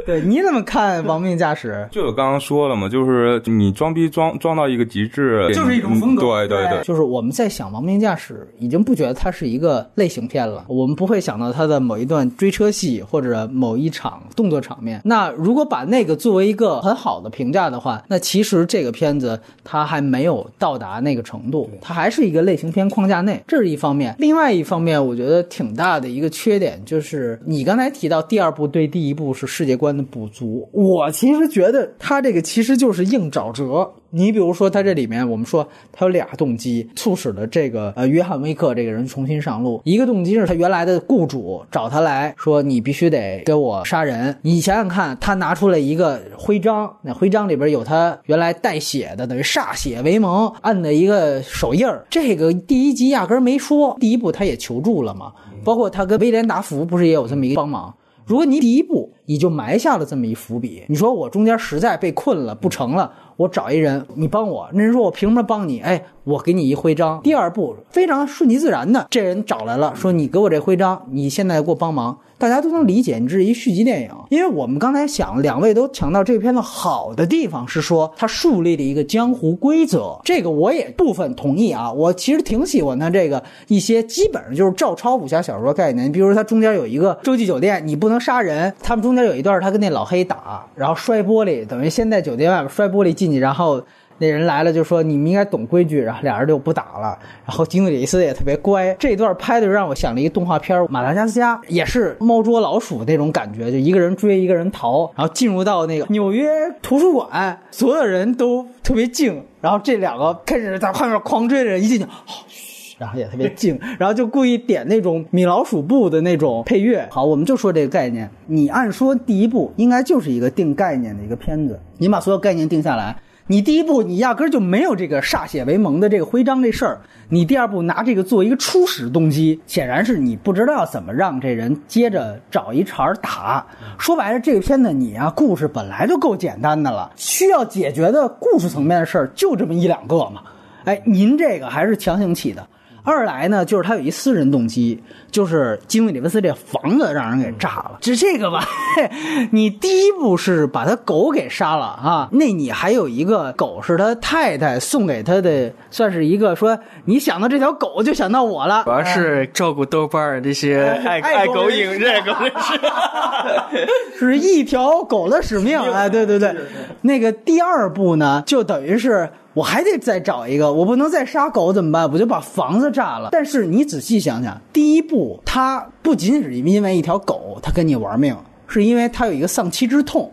对，你怎么看《亡命驾驶》？就我刚刚说了嘛，就是你装逼装装到一个极致，就是一种风格。嗯对对对，就是我们在想《亡命驾驶》，已经不觉得它是一个类型片了，我们不会想到它的某一段追车戏或者某一场动作场面。那如果把那个作为一个很好的评价的话，那其实这个片子它还没有到达那个程度，它还是一个类型片框架内，这是一方面。另外一方面，我觉得挺大的一个缺点就是你刚才提到第二部对第一部是世界观的补足，我其实觉得他这个其实就是硬找辙。你比如说，他这里面我们说他有俩动机，促使了这个呃约翰威克这个人重新上路。一个动机是他原来的雇主找他来说，你必须得给我杀人。你想想看，他拿出了一个徽章，那徽章里边有他原来带血的，等于歃血为盟按的一个手印。这个第一集压根儿没说，第一部他也求助了嘛，包括他跟威廉达福不是也有这么一个帮忙。如果你第一步你就埋下了这么一伏笔。你说我中间实在被困了，不成了。我找一人，你帮我。那人说：“我凭什么帮你？”哎，我给你一徽章。第二步非常顺其自然的，这人找来了，说：“你给我这徽章，你现在给我帮忙。”大家都能理解，你这是一续集电影。因为我们刚才想，两位都强调这片子好的地方是说，它树立了一个江湖规则。这个我也部分同意啊。我其实挺喜欢它这个一些基本上就是照抄武侠小说概念。你比如说，它中间有一个洲际酒店，你不能杀人。他们中间有一段，他跟那老黑打，然后摔玻璃，等于先在酒店外面摔玻璃进然后。那人来了就说你们应该懂规矩，然后俩人就不打了。然后金里斯也特别乖。这段拍的让我想了一个动画片《马达加斯加》，也是猫捉老鼠那种感觉，就一个人追一个人逃，然后进入到那个纽约图书馆，所有人都特别静，然后这两个开始在后面狂追着人一进去，然后也特别 静，然后就故意点那种米老鼠布的那种配乐。好，我们就说这个概念，你按说第一部应该就是一个定概念的一个片子，你把所有概念定下来。你第一步，你压根就没有这个歃血为盟的这个徽章这事儿。你第二步拿这个做一个初始动机，显然是你不知道怎么让这人接着找一茬打。说白了，这个片子你啊，故事本来就够简单的了，需要解决的故事层面的事儿就这么一两个嘛。哎，您这个还是强行起的。二来呢，就是他有一私人动机，就是基努里维斯这房子让人给炸了。就这个吧，你第一步是把他狗给杀了啊，那你还有一个狗是他太太送给他的，算是一个说你想到这条狗就想到我了，主要是照顾豆瓣这些爱爱狗影这个是，是一条狗的使命。哎，对对对，那个第二步呢，就等于是。我还得再找一个，我不能再杀狗怎么办？我就把房子炸了。但是你仔细想想，第一步他不仅仅是因为一条狗，他跟你玩命，是因为他有一个丧妻之痛，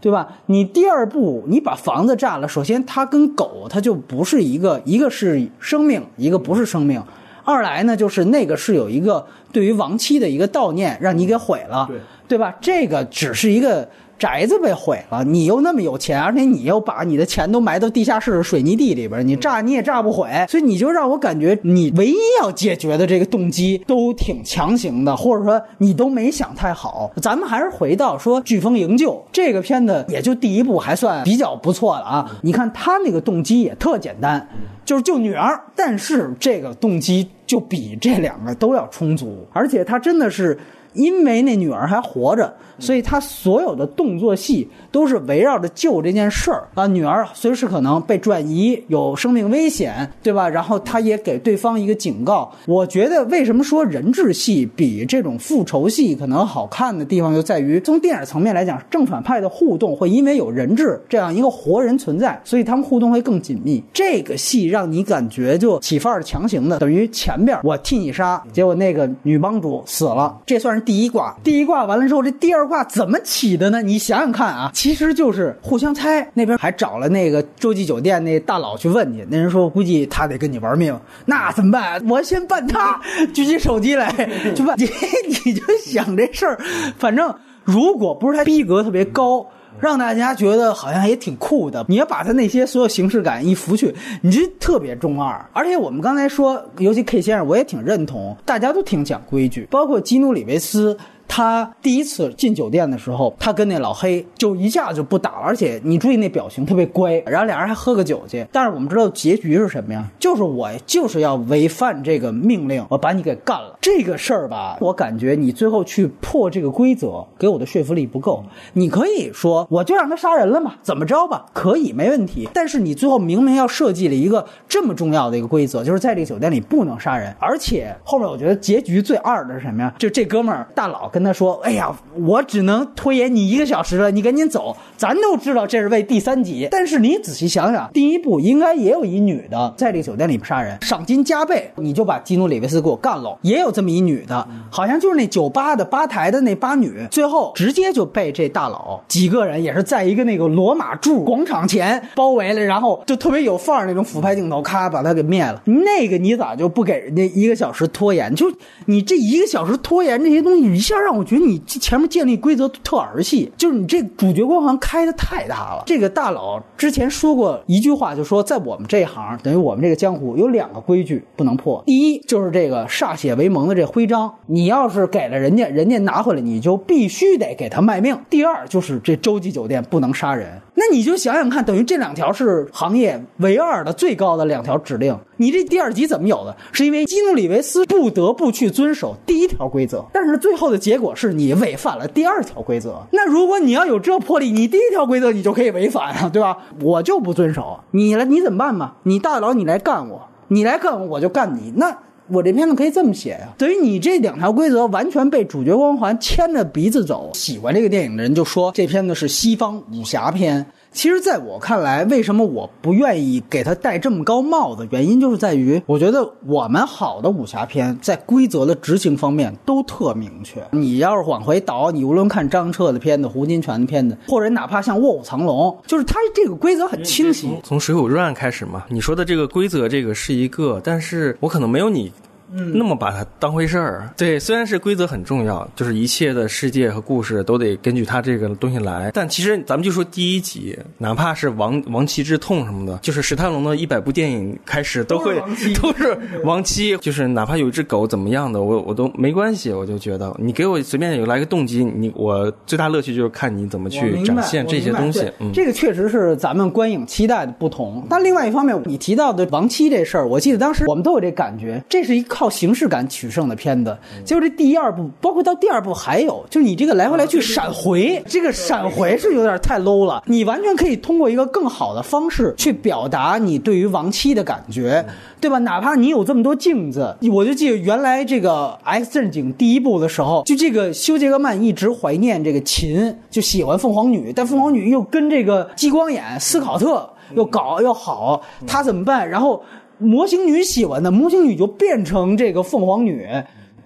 对吧？你第二步你把房子炸了，首先他跟狗他就不是一个，一个是生命，一个不是生命。二来呢，就是那个是有一个对于亡妻的一个悼念，让你给毁了，对对吧？这个只是一个。宅子被毁了，你又那么有钱，而且你又把你的钱都埋到地下室的水泥地里边，你炸你也炸不毁，所以你就让我感觉你唯一要解决的这个动机都挺强行的，或者说你都没想太好。咱们还是回到说《飓风营救》这个片子，也就第一部还算比较不错了啊。你看他那个动机也特简单，就是救女儿，但是这个动机就比这两个都要充足，而且他真的是因为那女儿还活着。所以他所有的动作戏都是围绕着救这件事儿啊，女儿随时可能被转移，有生命危险，对吧？然后他也给对方一个警告。我觉得为什么说人质戏比这种复仇戏可能好看的地方，就在于从电影层面来讲，正反派的互动会因为有人质这样一个活人存在，所以他们互动会更紧密。这个戏让你感觉就起范儿强行的，等于前边我替你杀，结果那个女帮主死了，这算是第一卦。第一卦完了之后，这第二。卦怎么起的呢？你想想看啊，其实就是互相猜。那边还找了那个洲际酒店那大佬去问去，那人说估计他得跟你玩命，那怎么办？我先办他，举起手机来就办。你 你就想这事儿，反正如果不是他逼格特别高，让大家觉得好像也挺酷的，你要把他那些所有形式感一拂去，你这特别中二。而且我们刚才说，尤其 K 先生，我也挺认同，大家都挺讲规矩，包括基努里维斯。他第一次进酒店的时候，他跟那老黑就一下就不打了，而且你注意那表情特别乖，然后俩人还喝个酒去。但是我们知道结局是什么呀？就是我就是要违反这个命令，我把你给干了。这个事儿吧，我感觉你最后去破这个规则，给我的说服力不够。你可以说我就让他杀人了嘛，怎么着吧，可以没问题。但是你最后明明要设计了一个这么重要的一个规则，就是在这个酒店里不能杀人，而且后面我觉得结局最二的是什么呀？就这哥们儿大佬。跟跟他说：“哎呀，我只能拖延你一个小时了，你赶紧走。咱都知道这是为第三集，但是你仔细想想，第一部应该也有一女的在这个酒店里面杀人，赏金加倍，你就把基努里维斯给我干了。也有这么一女的，好像就是那酒吧的吧台的那八女，最后直接就被这大佬几个人也是在一个那个罗马柱广场前包围了，然后就特别有范儿那种俯拍镜头，咔把他给灭了。那个你咋就不给人家一个小时拖延？就你这一个小时拖延这些东西，一下让。”让我觉得你前面建立规则特儿戏，就是你这主角光环开的太大了。这个大佬之前说过一句话，就说在我们这行，等于我们这个江湖有两个规矩不能破。第一就是这个歃血为盟的这徽章，你要是给了人家，人家拿回来，你就必须得给他卖命。第二就是这洲际酒店不能杀人。那你就想想看，等于这两条是行业唯二的最高的两条指令。你这第二级怎么有的？是因为基努里维斯不得不去遵守第一条规则，但是最后的结果是你违反了第二条规则。那如果你要有这魄力，你第一条规则你就可以违反啊，对吧？我就不遵守，你来你怎么办嘛？你大佬你来干我，你来干我我就干你。那我这片子可以这么写呀，等于你这两条规则完全被主角光环牵着鼻子走。喜欢这个电影的人就说这片子是西方武侠片。其实，在我看来，为什么我不愿意给他戴这么高帽子？原因就是在于，我觉得我们好的武侠片在规则的执行方面都特明确。你要是往回倒，你无论看张彻的片子、胡金铨的片子，或者哪怕像《卧虎藏龙》，就是他这个规则很清晰。从《水浒传》开始嘛，你说的这个规则，这个是一个，但是我可能没有你。那么把它当回事儿，对，虽然是规则很重要，就是一切的世界和故事都得根据它这个东西来，但其实咱们就说第一集，哪怕是亡亡妻之痛什么的，就是史泰龙的一百部电影开始都会都是亡妻，就是哪怕有一只狗怎么样的，我我都没关系，我就觉得你给我随便有来个动机，你我最大乐趣就是看你怎么去展现这些东西。嗯这个确实是咱们观影期待的不同，但另外一方面，你提到的亡妻这事儿，我记得当时我们都有这感觉，这是一个。靠形式感取胜的片子，结果这第一二部，包括到第二部还有，就是你这个来回来去闪回，这个闪回是有点太 low 了。你完全可以通过一个更好的方式去表达你对于亡妻的感觉，对吧？哪怕你有这么多镜子，我就记得原来这个 X 战警第一部的时候，就这个修杰克曼一直怀念这个琴，就喜欢凤凰女，但凤凰女又跟这个激光眼斯考特又搞又好，他怎么办？然后。模型女喜欢的模型女就变成这个凤凰女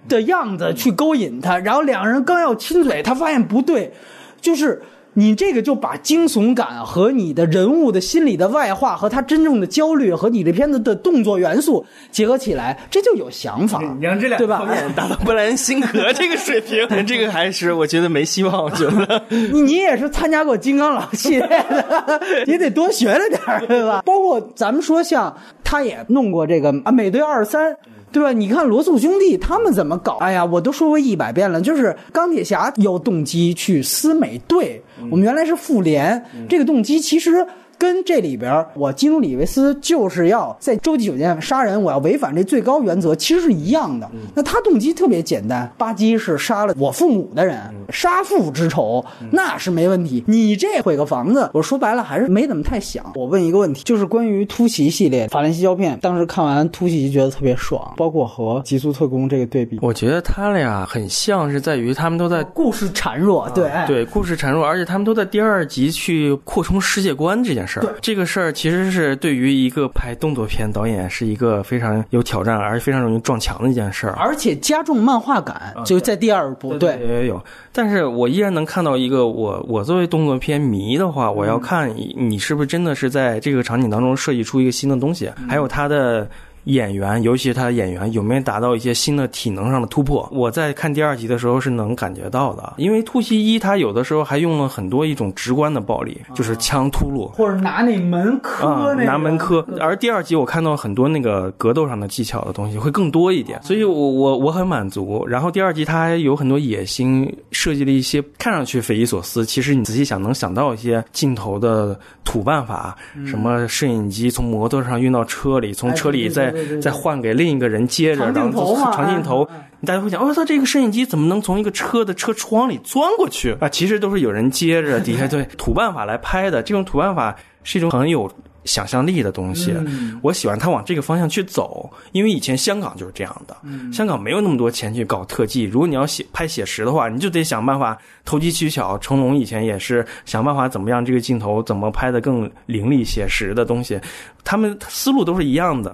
的样子去勾引他，然后两个人刚要亲嘴，他发现不对，就是。你这个就把惊悚感和你的人物的心理的外化和他真正的焦虑和你这片子的动作元素结合起来，这就有想法。你让这两方面达到布莱恩辛格这个水平，这个还是我觉得没希望。我觉得 你你也是参加过金刚狼系列的，也得多学着点对吧？包括咱们说像他也弄过这个啊，美队二三。对吧？你看罗素兄弟他们怎么搞？哎呀，我都说过一百遍了，就是钢铁侠有动机去撕美队，我们原来是复联，这个动机其实。跟这里边，我基努里维斯就是要在洲际酒店杀人，我要违反这最高原则，其实是一样的。那他动机特别简单，巴基是杀了我父母的人，杀父之仇那是没问题。你这毁个房子，我说白了还是没怎么太想。我问一个问题，就是关于突袭系列法兰西胶片，当时看完突袭觉得特别爽，包括和极速特工这个对比，我觉得他俩很像是在于他们都在故事孱弱，对对，故事孱弱，而且他们都在第二集去扩充世界观这件事。对这个事儿，其实是对于一个拍动作片导演是一个非常有挑战，而且非常容易撞墙的一件事儿，而且加重漫画感，就在第二部，对，也有。但是我依然能看到一个，我我作为动作片迷的话，我要看你是不是真的是在这个场景当中设计出一个新的东西，还有它的。演员，尤其是他的演员，有没有达到一些新的体能上的突破？我在看第二集的时候是能感觉到的，因为突袭一他有的时候还用了很多一种直观的暴力，就是枪突入，或者拿那门磕那拿门磕。而第二集我看到很多那个格斗上的技巧的东西会更多一点，所以我我我很满足。然后第二集他还有很多野心，设计了一些看上去匪夷所思，其实你仔细想能想到一些镜头的土办法，什么摄影机从摩托上运到车里，从车里再。再换给另一个人接着，然后长镜头，大家会想，哦，操这个摄影机怎么能从一个车的车窗里钻过去啊？其实都是有人接着底下对土办法来拍的，这种土办法是一种很有。想象力的东西，我喜欢他往这个方向去走，因为以前香港就是这样的，香港没有那么多钱去搞特技。如果你要写拍写实的话，你就得想办法投机取巧。成龙以前也是想办法怎么样这个镜头怎么拍的更凌厉写实的东西，他们思路都是一样的。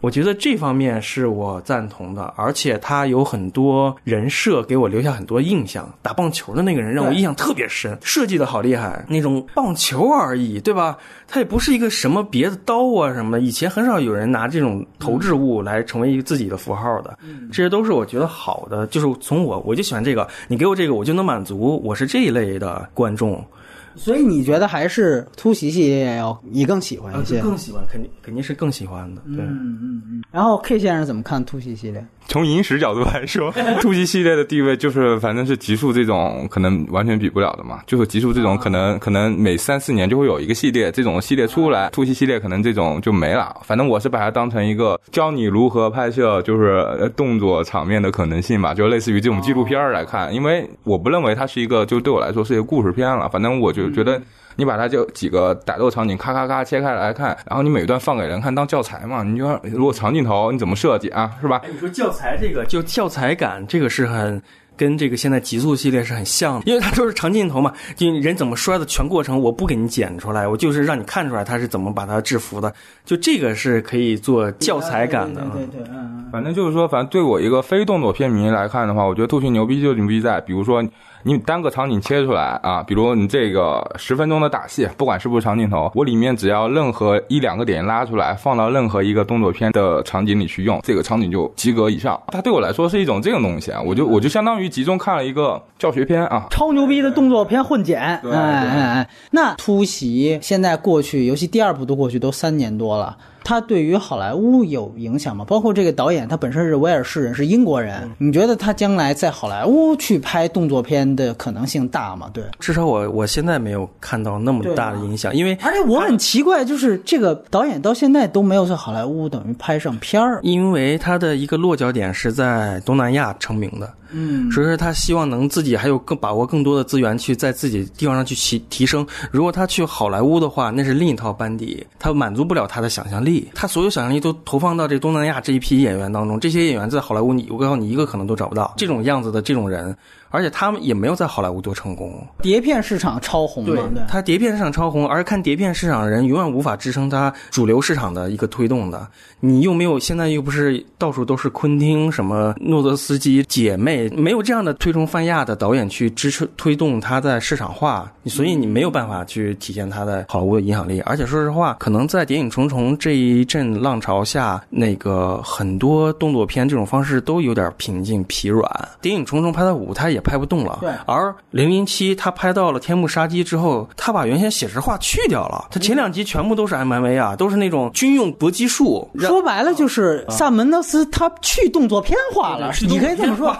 我觉得这方面是我赞同的，而且他有很多人设给我留下很多印象。打棒球的那个人让我印象特别深，设计的好厉害，那种棒球而已，对吧？他也不是一个什么别的刀啊什么的，以前很少有人拿这种投掷物来成为一个自己的符号的，这些都是我觉得好的。就是从我我就喜欢这个，你给我这个我就能满足，我是这一类的观众。所以你觉得还是突袭系列要你更喜欢一些？更喜欢，肯定肯定是更喜欢的。对，嗯嗯嗯。然后 K 先生怎么看突袭系列？从影史角度来说，突袭系列的地位就是反正是极速这种可能完全比不了的嘛。就是极速这种可能可能每三四年就会有一个系列，这种系列出来，突袭系列可能这种就没了。反正我是把它当成一个教你如何拍摄就是动作场面的可能性吧，就类似于这种纪录片来看。因为我不认为它是一个，就对我来说是一个故事片了。反正我就觉得。你把它就几个打斗场景咔咔咔切开来看，然后你每一段放给人看当教材嘛？你就如果长镜头你怎么设计啊？是吧？你说教材这个就教材感，这个是很跟这个现在极速系列是很像的，因为它都是长镜头嘛，就人怎么摔的全过程我不给你剪出来，我就是让你看出来他是怎么把他制服的，就这个是可以做教材感的。对对，嗯反正就是说，反正对我一个非动作片迷来看的话，我觉得兔群牛逼就牛逼在，比如说。你单个场景切出来啊，比如你这个十分钟的打戏，不管是不是长镜头，我里面只要任何一两个点拉出来，放到任何一个动作片的场景里去用，这个场景就及格以上。它对我来说是一种这种东西啊，我就我就相当于集中看了一个教学片啊，超牛逼的动作片混剪。哎哎哎，那突袭现在过去，尤其第二部都过去都三年多了。他对于好莱坞有影响吗？包括这个导演，他本身是威尔士人，是英国人。你觉得他将来在好莱坞去拍动作片的可能性大吗？对，至少我我现在没有看到那么大的影响，因为而且我很奇怪，就是这个导演到现在都没有在好莱坞等于拍上片儿，因为他的一个落脚点是在东南亚成名的。嗯，所以说他希望能自己还有更把握更多的资源去在自己地方上去提提升。如果他去好莱坞的话，那是另一套班底，他满足不了他的想象力。他所有想象力都投放到这东南亚这一批演员当中，这些演员在好莱坞，你我告诉你一个可能都找不到这种样子的这种人。而且他们也没有在好莱坞多成功，碟片市场超红嘛？对，他碟片市场超红，而看碟片市场的人永远无法支撑他主流市场的一个推动的。你又没有现在又不是到处都是昆汀什么诺德斯基姐妹，没有这样的推崇泛亚的导演去支持推动他在市场化，所以你没有办法去体现他的好莱坞的影响力。而且说实话，可能在《谍影重重》这一阵浪潮下，那个很多动作片这种方式都有点平静疲软。《谍影重重》拍到五，他也。也拍不动了。对，而零零七他拍到了天幕杀机之后，他把原先写实化去掉了。他前两集全部都是 MMA 啊，都是那种军用搏击术。说白了就是萨门德斯他去动作片化了，你可以这么说。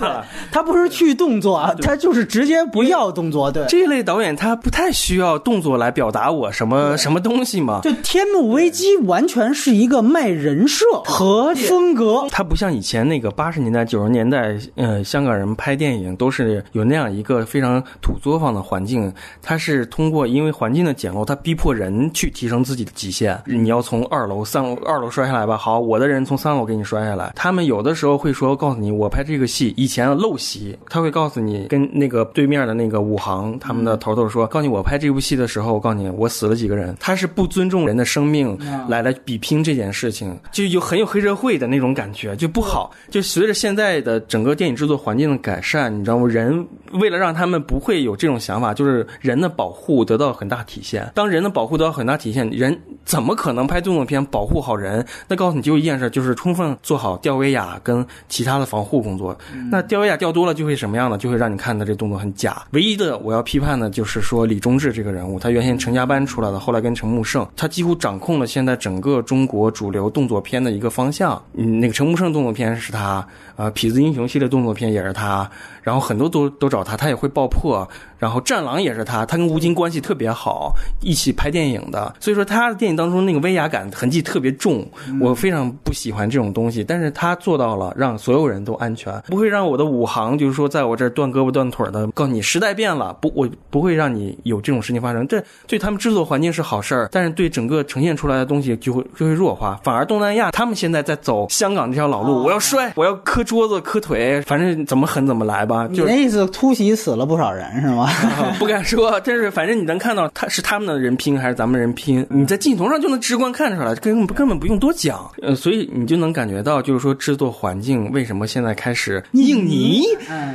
他不是去动作，他就是直接不要动作。对，这一类导演他不太需要动作来表达我什么什么东西嘛。就天幕危机完全是一个卖人设和风格，他不像以前那个八十年代九十年代，呃，香港人拍电影都是。有那样一个非常土作坊的环境，它是通过因为环境的简陋，它逼迫人去提升自己的极限。你要从二楼、三楼、二楼摔下来吧？好，我的人从三楼给你摔下来。他们有的时候会说，告诉你我拍这个戏以前陋习，他会告诉你跟那个对面的那个武行他们的头头说，告诉你我拍这部戏的时候，我告诉你我死了几个人。他是不尊重人的生命来来比拼这件事情，就有很有黑社会的那种感觉，就不好。就随着现在的整个电影制作环境的改善，你知道吗？人为了让他们不会有这种想法，就是人的保护得到很大体现。当人的保护得到很大体现，人怎么可能拍动作片保护好人？那告诉你就一件事，就是充分做好吊威亚跟其他的防护工作。那吊威亚吊多了就会什么样呢？就会让你看的这动作很假。唯一的我要批判的就是说李忠志这个人物，他原先成家班出来的，后来跟陈木胜，他几乎掌控了现在整个中国主流动作片的一个方向。嗯，那个陈木胜动作片是他，呃，痞子英雄系列动作片也是他，然后很多。都都找他，他也会爆破。然后战狼也是他，他跟吴京关系特别好，一起拍电影的。所以说他的电影当中那个威亚感痕迹特别重，我非常不喜欢这种东西。但是他做到了让所有人都安全，不会让我的武行就是说在我这儿断胳膊断腿的。告诉你，时代变了，不，我不会让你有这种事情发生。这对他们制作环境是好事儿，但是对整个呈现出来的东西就会就会弱化。反而东南亚他们现在在走香港这条老路，我要摔，我要磕桌子磕腿，反正怎么狠怎么来吧。你那意思突袭死了不少人是吗？不敢说，但是反正你能看到他是他们的人拼还是咱们人拼，你在镜头上就能直观看出来，根本根本不用多讲。呃，所以你就能感觉到，就是说制作环境为什么现在开始印尼，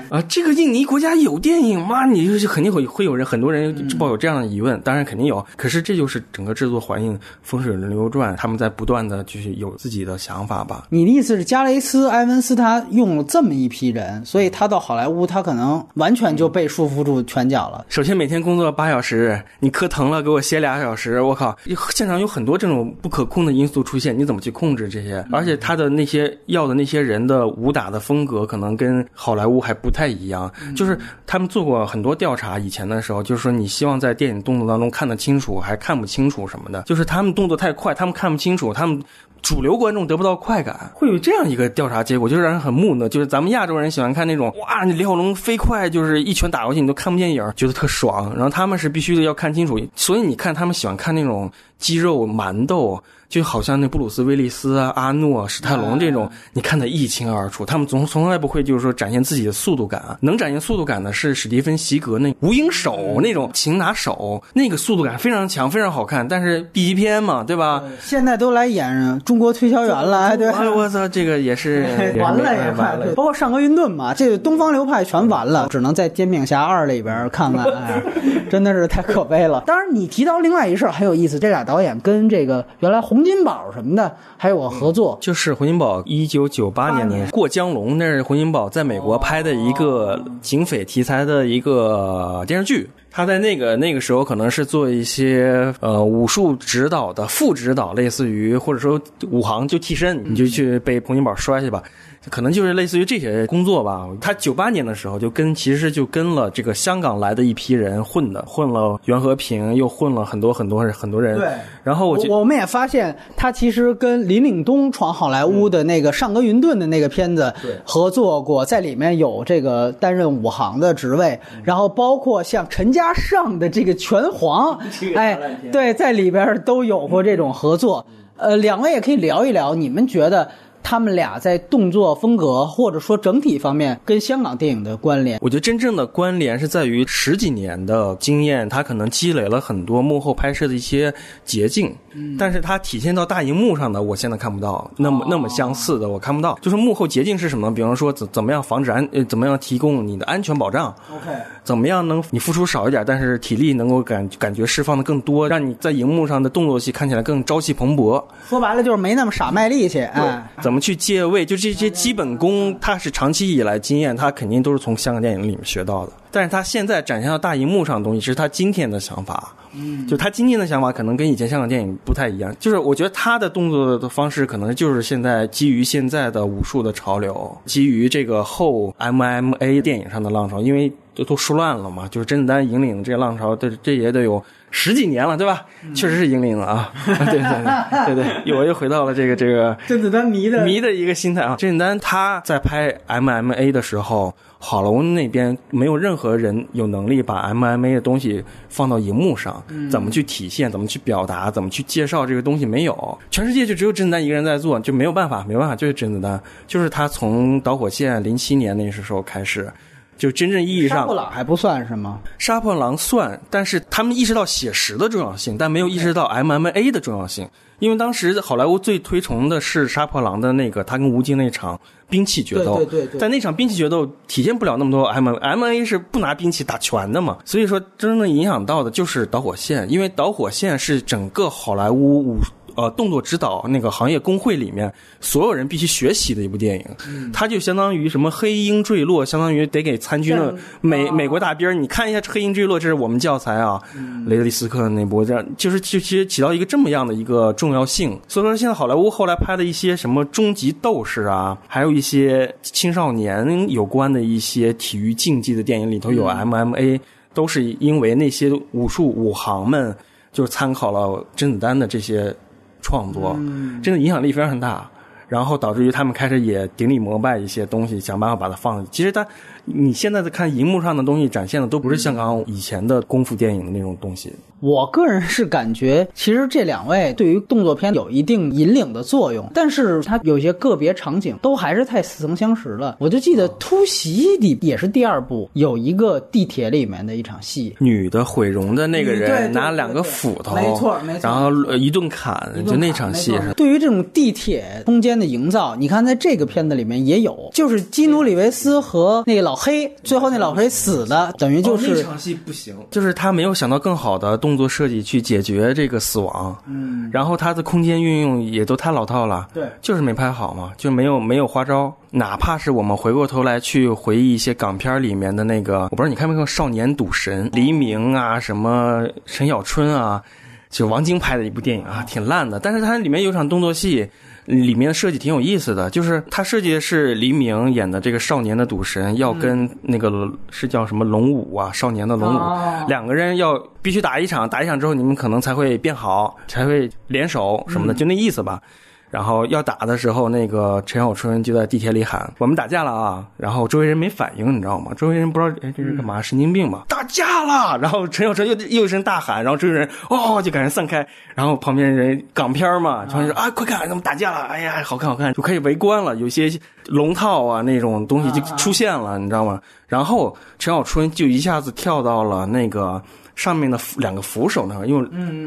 啊，这个印尼国家有电影吗？你就是肯定会会有人很多人抱有这样的疑问，当然肯定有。可是这就是整个制作环境风水轮流转，他们。们在不断的就是有自己的想法吧。你的意思是加雷斯·埃文斯他用了这么一批人，所以他到好莱坞，他可能完全就被束缚住拳脚了。首先每天工作八小时，你磕疼了给我歇俩小时，我靠！现场有很多这种不可控的因素出现，你怎么去控制这些？而且他的那些要的那些人的武打的风格，可能跟好莱坞还不太一样。就是他们做过很多调查，以前的时候，就是说你希望在电影动作当中看得清楚，还看不清楚什么的，就是他们动作太快，他们看不清楚，他们。主流观众得不到快感，会有这样一个调查结果，就是让人很木讷。就是咱们亚洲人喜欢看那种，哇，你李小龙飞快，就是一拳打过去，你都看不见影，觉得特爽。然后他们是必须得要看清楚，所以你看他们喜欢看那种肌肉馒头。就好像那布鲁斯威利斯啊、阿诺、史泰龙这种，你看得一清二楚。他们总从来不会就是说展现自己的速度感，能展现速度感的是史蒂芬席格那无影手那种擒拿手，那个速度感非常强，非常好看。但是 B 级片嘛，对吧？现在都来演中国推销员了，对。我操，这个也是完了 也快，包括上格云顿嘛，这个东方流派全完了，只能在《煎饼侠二》里边看看，哎，真的是太可悲了。当然，你提到另外一事很有意思，这俩导演跟这个原来。洪金宝什么的，还有我合作，就是洪金宝一九九八年的《过江龙》，那是洪金宝在美国拍的一个警匪题材的一个电视剧。他在那个那个时候，可能是做一些呃武术指导的副指导，类似于或者说武行就替身，你就去被洪金宝摔去吧。可能就是类似于这些工作吧。他九八年的时候就跟其实就跟了这个香港来的一批人混的，混了袁和平，又混了很多很多很多人。对。然后我我们也发现，他其实跟林岭东闯好莱坞的那个上格云顿的那个片子合作过，在里面有这个担任武行的职位，然后包括像陈嘉上的这个拳皇，哎，对，在里边都有过这种合作。呃，两位也可以聊一聊，你们觉得？他们俩在动作风格或者说整体方面跟香港电影的关联，我觉得真正的关联是在于十几年的经验，他可能积累了很多幕后拍摄的一些捷径，嗯但是它体现到大荧幕上的，我现在看不到那么那么相似的，我看不到。就是幕后捷径是什么？比方说怎怎么样防止安呃怎么样提供你的安全保障？OK，怎么样能你付出少一点，但是体力能够感感觉释放的更多，让你在荧幕上的动作戏看起来更朝气蓬勃。说白了就是没那么傻卖力气，哎。怎么去借位？就这些基本功，他是长期以来经验，他肯定都是从香港电影里面学到的。但是他现在展现到大荧幕上的东西，是他今天的想法。嗯，就他今天的想法，可能跟以前香港电影不太一样。就是我觉得他的动作的方式，可能就是现在基于现在的武术的潮流，基于这个后 MMA 电影上的浪潮，因为都都输乱了嘛。就是甄子丹引领这个浪潮，这这也得有。十几年了，对吧？确实是引领了啊！对对对对，我又回到了这个这个 甄子丹迷的迷的一个心态啊。甄子丹他在拍 MMA 的时候，好莱坞那边没有任何人有能力把 MMA 的东西放到荧幕上，怎么去体现，怎么去表达，怎么去介绍这个东西没有，全世界就只有甄子丹一个人在做，就没有办法，没办法，就是甄子丹，就是他从导火线零七年那时候开始。就真正意义上，杀破狼还不算是吗？杀破狼算，但是他们意识到写实的重要性，但没有意识到 MMA 的重要性。因为当时好莱坞最推崇的是杀破狼的那个他跟吴京那场兵器决斗，对对对，在那场兵器决斗体现不了那么多 MMA 是不拿兵器打拳的嘛，所以说真正影响到的就是导火线，因为导火线是整个好莱坞武。呃，动作指导那个行业工会里面，所有人必须学习的一部电影，它就相当于什么黑鹰坠落，相当于得给参军的美美国大兵你看一下黑鹰坠落，这是我们教材啊，雷德利斯克那部，这样就是就其实起到一个这么样的一个重要性。所以说，现在好莱坞后来拍的一些什么终极斗士啊，还有一些青少年有关的一些体育竞技的电影里头有 MMA，都是因为那些武术武行们就参考了甄子丹的这些。创作真的影响力非常大，然后导致于他们开始也顶礼膜拜一些东西，想办法把它放。其实他。你现在在看荧幕上的东西展现的都不是香港以前的功夫电影的那种东西。我个人是感觉，其实这两位对于动作片有一定引领的作用，但是他有些个别场景都还是太似曾相识了。我就记得《突袭》里也是第二部，有一个地铁里面的一场戏，女的毁容的那个人拿两个斧头，没错没错，然后一顿砍，就那场戏。对于这种地铁空间的的营造，你看在这个片子里面也有，就是基努里维斯和那个老黑，最后那老黑死的，等于就是那场戏不行，就是他没有想到更好的动作设计去解决这个死亡，嗯，然后他的空间运用也都太老套了，对，就是没拍好嘛，就没有没有花招。哪怕是我们回过头来去回忆一些港片里面的那个，我不知道你看没看《少年赌神》，黎明啊，什么陈小春啊，就王晶拍的一部电影啊，挺烂的，但是它里面有场动作戏。里面的设计挺有意思的，就是他设计的是黎明演的这个少年的赌神要跟那个是叫什么龙武啊，少年的龙武，两个人要必须打一场，打一场之后你们可能才会变好，才会联手什么的，就那意思吧。然后要打的时候，那个陈小春就在地铁里喊：“我们打架了啊！”然后周围人没反应，你知道吗？周围人不知道，哎，这是干嘛？神经病吧？打架了！然后陈小春又又一声大喊，然后周围人哦就赶紧散开。然后旁边人港片嘛，就说啊，快看，他们打架了！哎呀，好看好看，就可以围观了。有些龙套啊那种东西就出现了，你知道吗？然后陈小春就一下子跳到了那个上面的两个扶手那儿，又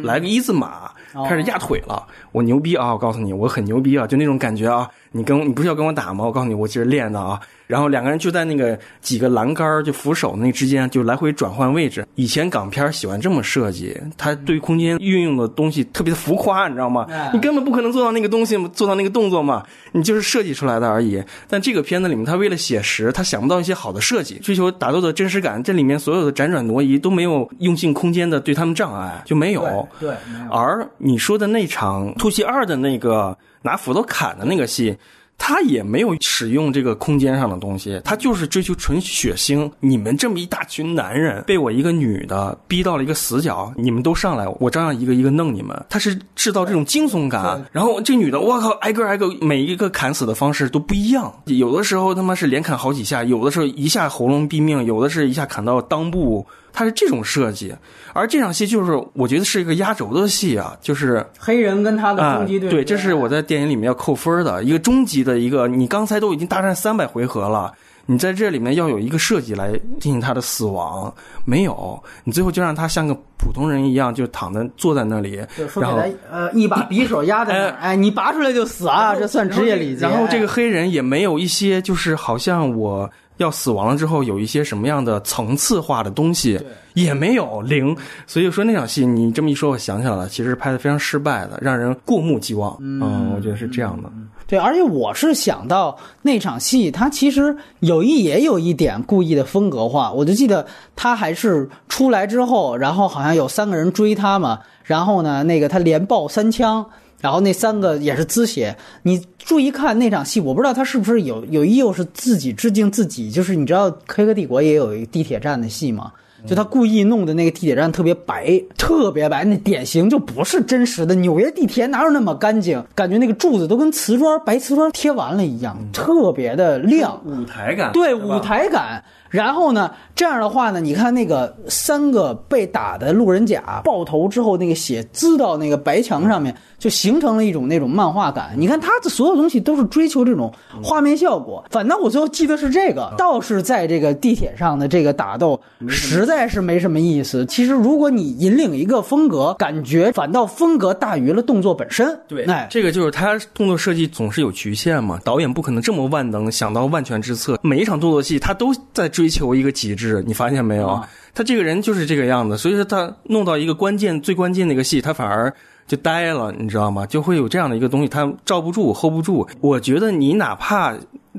来个一字马。开始压腿了，我牛逼啊！我告诉你，我很牛逼啊，就那种感觉啊。你跟你不是要跟我打吗？我告诉你，我其实练的啊。然后两个人就在那个几个栏杆就扶手那之间就来回转换位置。以前港片喜欢这么设计，它对空间运用的东西特别的浮夸，你知道吗？你根本不可能做到那个东西，做到那个动作嘛，你就是设计出来的而已。但这个片子里面，他为了写实，他想不到一些好的设计，追求打斗的真实感。这里面所有的辗转挪移都没有用尽空间的对他们障碍，就没有。对，而你说的那场《突袭二》的那个拿斧头砍的那个戏。他也没有使用这个空间上的东西，他就是追求纯血腥。你们这么一大群男人被我一个女的逼到了一个死角，你们都上来，我照样一个一个弄你们。他是制造这种惊悚感，然后这女的，我靠，挨个挨个，每一个砍死的方式都不一样。有的时候他妈是连砍好几下，有的时候一下喉咙毙命，有的是一下砍到裆部。它是这种设计，而这场戏就是我觉得是一个压轴的戏啊，就是黑人跟他的终极对对，这是我在电影里面要扣分的一个终极的一个。你刚才都已经大战三百回合了，你在这里面要有一个设计来进行他的死亡，没有，你最后就让他像个普通人一样，就躺在坐在那里，然后呃一把匕首压在那儿，哎，你拔出来就死啊，这算职业礼节。然后这个黑人也没有一些，就是好像我。要死亡了之后有一些什么样的层次化的东西也没有零，所以说那场戏你这么一说，我想起来了，其实拍的非常失败的，让人过目即忘。嗯，我觉得是这样的。对，而且我是想到那场戏，他其实有一也有一点故意的风格化。我就记得他还是出来之后，然后好像有三个人追他嘛，然后呢，那个他连爆三枪。然后那三个也是滋血，你注意看那场戏，我不知道他是不是有有意又是自己致敬自己，就是你知道《黑客帝国》也有一个地铁站的戏吗？就他故意弄的那个地铁站特别白，特别白，那典型就不是真实的纽约地铁，哪有那么干净？感觉那个柱子都跟瓷砖白瓷砖贴完了一样，特别的亮，舞台感，对舞台感。然后呢，这样的话呢，你看那个三个被打的路人甲爆头之后，那个血滋到那个白墙上面。就形成了一种那种漫画感。你看他的所有东西都是追求这种画面效果。反倒我最后记得是这个，倒是在这个地铁上的这个打斗实在是没什么意思。其实如果你引领一个风格，感觉反倒风格大于了动作本身。对，哎，这个就是他动作设计总是有局限嘛。导演不可能这么万能，想到万全之策。每一场动作戏他都在追求一个极致，你发现没有？他这个人就是这个样子，所以说他弄到一个关键最关键的一个戏，他反而。就呆了，你知道吗？就会有这样的一个东西，他罩不住，hold 不住。我觉得你哪怕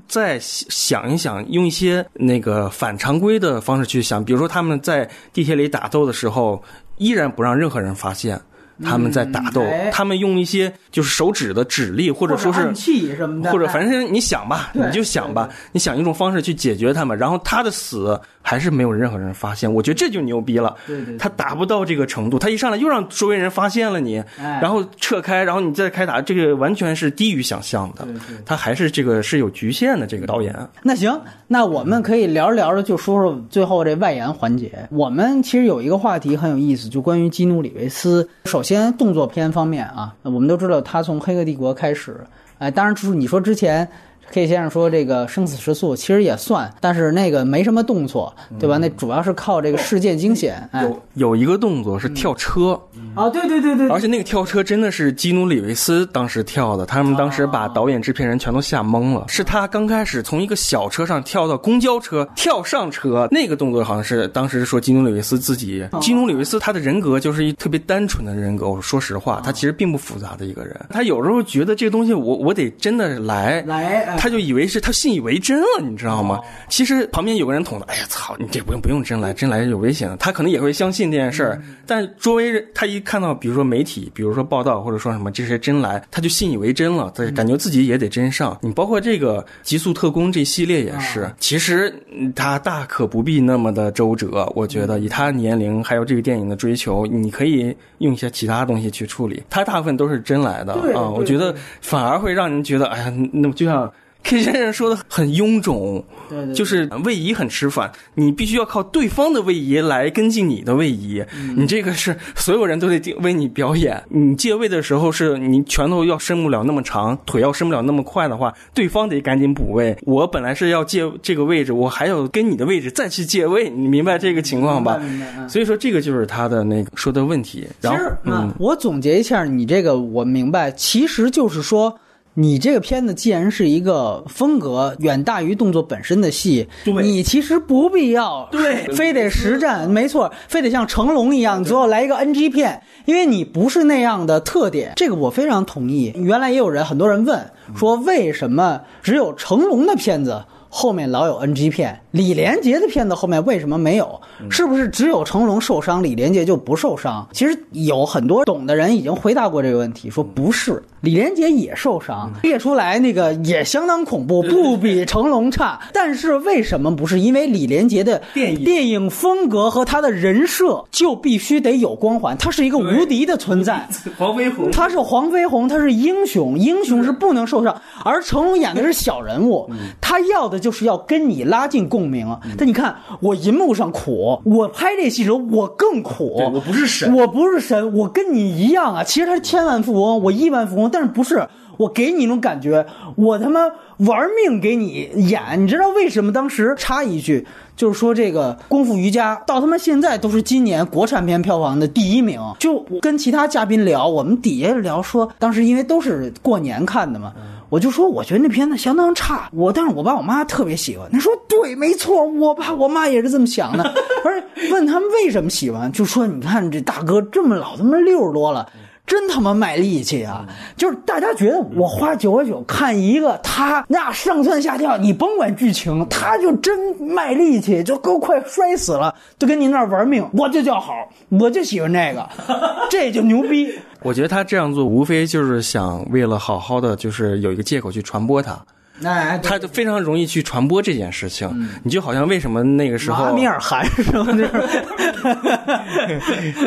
再想一想，用一些那个反常规的方式去想，比如说他们在地铁里打斗的时候，依然不让任何人发现。他们在打斗，他们用一些就是手指的指力，或者说是气什么的，或者反正你想吧，你就想吧，你想一种方式去解决他们，然后他的死还是没有任何人发现，我觉得这就牛逼了。对对，他达不到这个程度，他一上来又让周围人发现了你，然后撤开，然后你再开打，这个完全是低于想象的。他还是这个是有局限的这个导演。那行，那我们可以聊着聊着就说说最后这外延环节。我们其实有一个话题很有意思，就关于基努里维斯。首先，动作片方面啊，我们都知道他从《黑客帝国》开始，哎，当然，就是你说之前 K 先生说这个生死时速其实也算，但是那个没什么动作，对吧？那主要是靠这个事件惊险。哎，有有一个动作是跳车，啊，对对对对，而且那个跳车真的是基努里维斯当时跳的，他们当时把导演、制片人全都吓懵了。是他刚开始从一个小车上跳到公交车，跳上车，那个动作好像是当时说基努里维斯自己。基努里维斯他的人格就是一特别单纯的人格，我说实话，他其实并不复杂的一个人。他有时候觉得这个东西，我我得真的来来，他就以为是他信以为真了，你知道吗？其实旁边有个人捅他，哎呀操，你这不用不用真来，真来有危险的。他可能也会相信这件事儿，但周围人他一看到，比如说媒体，比如说报道或者说什么这些真来，他就信以为真了，他感觉自己也得真上。你包括这个《极速特工》这系列也是，其实他大可不必那么的周折。我觉得以他年龄还有这个电影的追求，你可以用一些其他东西去处理。他大部分都是真来的啊，我觉得反而会让人觉得，哎呀，那么就像。K 先生说的很臃肿，对对，就是位移很吃饭，你必须要靠对方的位移来跟进你的位移，你这个是所有人都得为你表演。你借位的时候是你拳头要伸不了那么长，腿要伸不了那么快的话，对方得赶紧补位。我本来是要借这个位置，我还要跟你的位置再去借位，你明白这个情况吧？所以说这个就是他的那个说的问题。然后，嗯，我总结一下，你这个我明白，其实就是说。你这个片子既然是一个风格远大于动作本身的戏，你其实不必要对，非得实战，没错，非得像成龙一样，最后来一个 NG 片，因为你不是那样的特点，这个我非常同意。原来也有人很多人问说，为什么只有成龙的片子？后面老有 NG 片，李连杰的片子后面为什么没有？是不是只有成龙受伤，李连杰就不受伤？其实有很多懂的人已经回答过这个问题，说不是，李连杰也受伤，列出来那个也相当恐怖，不比成龙差。但是为什么不是？因为李连杰的电影电影风格和他的人设就必须得有光环，他是一个无敌的存在。黄飞鸿，他是黄飞鸿，他是英雄，英雄是不能受伤，而成龙演的是小人物，他要的就。就是要跟你拉近共鸣啊！但你看，我银幕上苦，我拍这戏时候我更苦。我不是神，我不是神，我跟你一样啊！其实他是千万富翁，我亿万富翁，但是不是我给你一种感觉，我他妈玩命给你演。你知道为什么？当时插一句，就是说这个功夫瑜伽到他妈现在都是今年国产片票房的第一名。就跟其他嘉宾聊，我们底下聊说，当时因为都是过年看的嘛。我就说，我觉得那片子相当差。我，但是我爸我妈特别喜欢。他说，对，没错，我爸我妈也是这么想的。而问他们为什么喜欢，就说你看这大哥这么老，他妈六十多了，真他妈卖力气啊！就是大家觉得我花九十九看一个他那上蹿下跳，你甭管剧情，他就真卖力气，就都快摔死了，就跟您那玩命，我就叫好，我就喜欢这个，这就牛逼。我觉得他这样做无非就是想为了好好的，就是有一个借口去传播他。哎，他就非常容易去传播这件事情。你就好像为什么那个时候阿米尔汗是吗？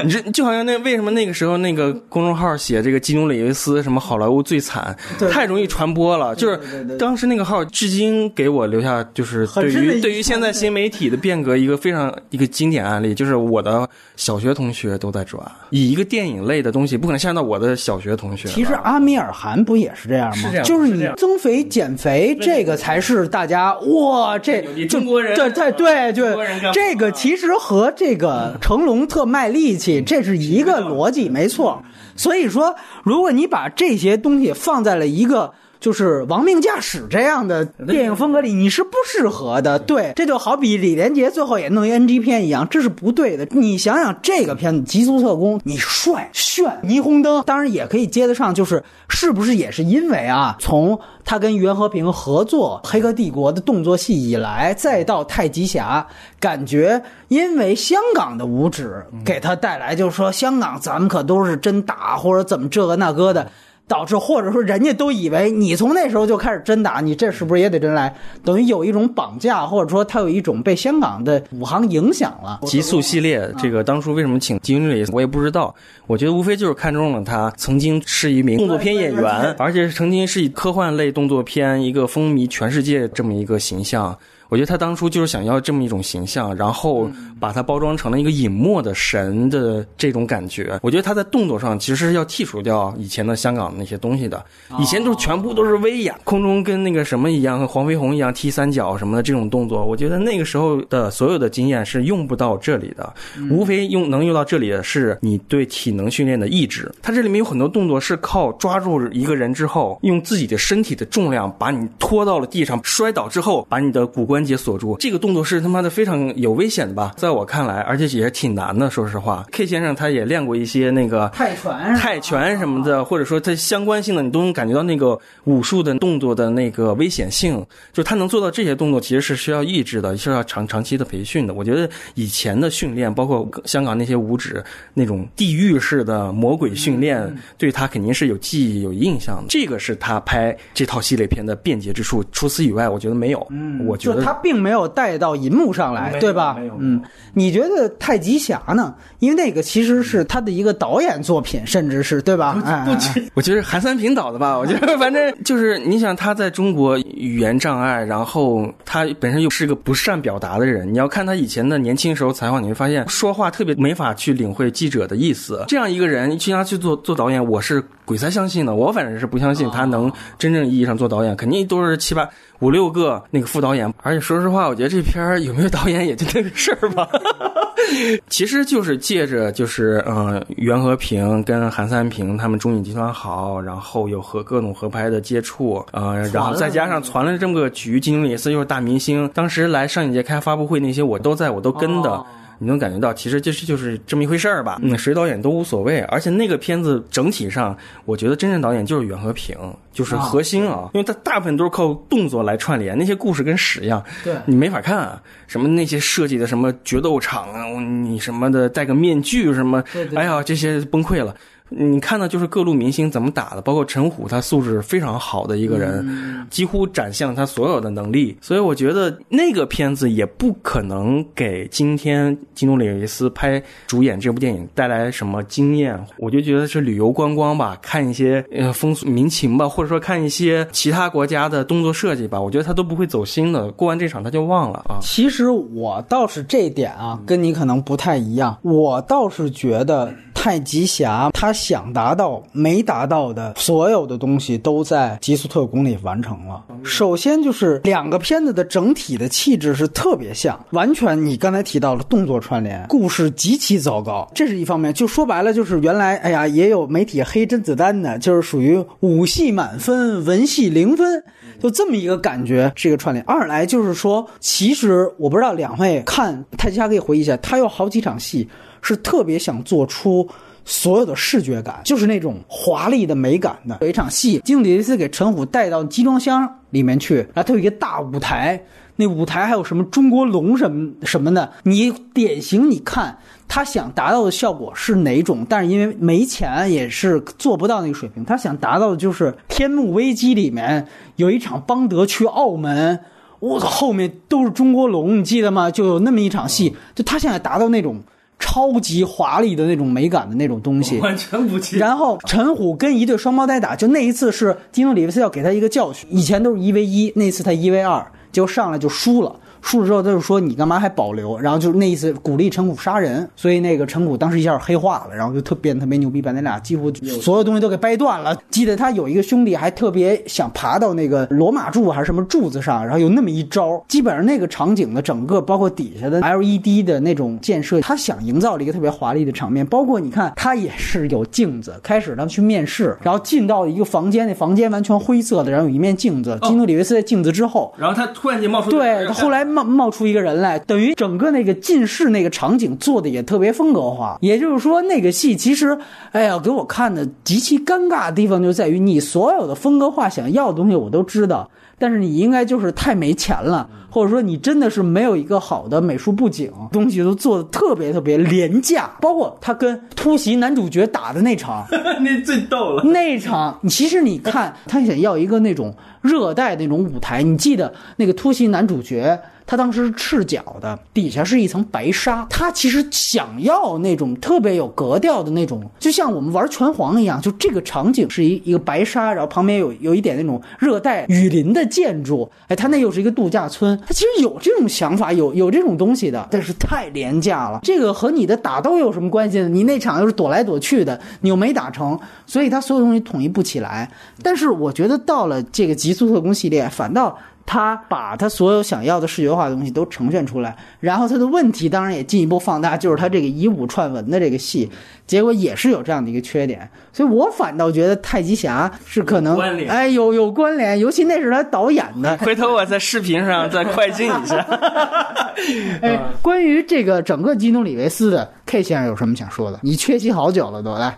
你这就好像那为什么那个时候那个公众号写这个基努里维斯什么好莱坞最惨，太容易传播了。就是当时那个号至今给我留下就是对于对于现在新媒体的变革一个非常一个经典案例，就是我的小学同学都在转，以一个电影类的东西不可能限到我的小学同学。其实阿米尔汗不也是这样吗？是这样，就是你增肥减肥。哎，这个才是大家哇！这中国人对对对对，这个其实和这个成龙特卖力气，这是一个逻辑，没错。所以说，如果你把这些东西放在了一个。就是亡命驾驶这样的电影风格里，你是不适合的。对，这就好比李连杰最后也弄一 NG 片一样，这是不对的。你想想这个片子《极速特工》，你帅炫霓虹灯，当然也可以接得上。就是是不是也是因为啊，从他跟袁和平合作《黑客帝国》的动作戏以来，再到太极侠，感觉因为香港的五指给他带来，就是说香港咱们可都是真打或者怎么这个那个的。导致或者说人家都以为你从那时候就开始真打，你这是不是也得真来？等于有一种绑架，或者说他有一种被香港的武行影响了。极速系列这个当初为什么请金里，我也不知道。我觉得无非就是看中了他曾经是一名动作片演员，而且曾经是以科幻类动作片一个风靡全世界这么一个形象。我觉得他当初就是想要这么一种形象，然后把它包装成了一个隐没的神的这种感觉。我觉得他在动作上其实是要剔除掉以前的香港那些东西的，以前都是全部都是威亚，空中跟那个什么一样，和黄飞鸿一样踢三角什么的这种动作。我觉得那个时候的所有的经验是用不到这里的，无非用能用到这里的是你对体能训练的意志。他这里面有很多动作是靠抓住一个人之后，用自己的身体的重量把你拖到了地上，摔倒之后把你的骨关节锁住。这个动作是他妈的非常有危险的吧？在我看来，而且也是挺难的。说实话，K 先生他也练过一些那个泰拳、泰拳什么的，或者说他相关性的，你都能感觉到那个武术的动作的那个危险性。就他能做到这些动作，其实是需要意志的，是要长长期的培训的。我觉得以前的训练，包括香港那些武指那种地狱式的魔鬼训练，对他肯定是有记忆、有印象的。这个是他拍这套系列片的便捷之处。除此以外，我觉得没有。嗯，我觉得他并没有带到银幕上来，对吧？没有。嗯，你觉得太极侠呢？因为那个其实是他的一个导演作品，甚至是对吧？不，我觉得韩三平导的吧。我觉得反正就是你想他在中国语言障碍，然后他本身又是个不善表达的人。你要看他以前的年轻时候采访，你会发现说话特别没法去领会记者的意思。这样一个人，去他去做做导演，我是鬼才相信的。我反正是不相信他能真正意义上做导演，肯定都是七八五六个那个副导演。而且说实话，我觉得这片儿有没有导演也就那个事儿吧。其实就是借着就是嗯袁和平跟韩三平他们中影集团好，然后有和各种合拍的接触，呃，然后再加上传了这么个局，金庸里斯又是大明星，当时来上影节开发布会那些我都在，我都跟的。你能感觉到，其实就是就是这么一回事儿吧。嗯，谁导演都无所谓。而且那个片子整体上，我觉得真正导演就是袁和平，就是核心啊，因为他大部分都是靠动作来串联，那些故事跟屎一样，对你没法看啊。什么那些设计的什么决斗场啊，你什么的戴个面具什么，哎呀，这些崩溃了。你看的就是各路明星怎么打的，包括陈虎，他素质非常好的一个人，几乎展现了他所有的能力。所以我觉得那个片子也不可能给今天金努里维斯拍主演这部电影带来什么经验。我就觉得是旅游观光吧，看一些呃风俗民情吧，或者说看一些其他国家的动作设计吧。我觉得他都不会走心的，过完这场他就忘了啊。其实我倒是这一点啊，跟你可能不太一样。我倒是觉得太极侠他。想达到没达到的所有的东西都在《极速特工》里完成了。首先就是两个片子的整体的气质是特别像，完全你刚才提到了动作串联，故事极其糟糕，这是一方面。就说白了，就是原来哎呀也有媒体黑甄子丹的，就是属于武戏满分，文戏零分，就这么一个感觉。这个串联。二来就是说，其实我不知道两位看《太极侠》可以回忆一下，他有好几场戏是特别想做出。所有的视觉感就是那种华丽的美感的。有一场戏，金里维斯给陈虎带到集装箱里面去，然后他有一个大舞台，那舞台还有什么中国龙什么什么的。你典型，你看他想达到的效果是哪种？但是因为没钱，也是做不到那个水平。他想达到的就是《天幕危机》里面有一场邦德去澳门，我操，后面都是中国龙，你记得吗？就有那么一场戏，就他现在达到那种。超级华丽的那种美感的那种东西，完全不记。然后陈虎跟一对双胞胎打，就那一次是金诺里维斯要给他一个教训，以前都是一 v 一，那次他一 v 二，结果上来就输了。输了之后，他就说你干嘛还保留？然后就那意思鼓励陈谷杀人，所以那个陈谷当时一下黑化了，然后就特变特别牛逼，把那俩几乎所有东西都给掰断了。记得他有一个兄弟还特别想爬到那个罗马柱还是什么柱子上，然后有那么一招。基本上那个场景的整个包括底下的 LED 的那种建设，他想营造了一个特别华丽的场面。包括你看他也是有镜子，开始他们去面试，然后进到一个房间，那房间完全灰色的，然后有一面镜子，基努里维斯在镜子之后，然后他突然间冒出对，他后来。冒冒出一个人来，等于整个那个近视那个场景做的也特别风格化。也就是说，那个戏其实，哎呀，给我看的极其尴尬的地方就在于，你所有的风格化想要的东西我都知道，但是你应该就是太没钱了，或者说你真的是没有一个好的美术布景，东西都做的特别特别廉价。包括他跟突袭男主角打的那场，那最逗了。那场，其实你看，他想要一个那种热带那种舞台，你记得那个突袭男主角。他当时是赤脚的，底下是一层白纱。他其实想要那种特别有格调的那种，就像我们玩拳皇一样，就这个场景是一一个白纱，然后旁边有有一点那种热带雨林的建筑。哎，他那又是一个度假村，他其实有这种想法，有有这种东西的，但是太廉价了。这个和你的打斗有什么关系呢？你那场又是躲来躲去的，你又没打成，所以他所有东西统一不起来。但是我觉得到了这个极速特工系列，反倒。他把他所有想要的视觉化的东西都呈现出来，然后他的问题当然也进一步放大，就是他这个以武串文的这个戏，结果也是有这样的一个缺点，所以我反倒觉得太极侠是可能，哎，有有关联，尤其那是他导演的。回头我在视频上再快进一下。哎，关于这个整个基努里维斯的 K 先生有什么想说的？你缺席好久了都来。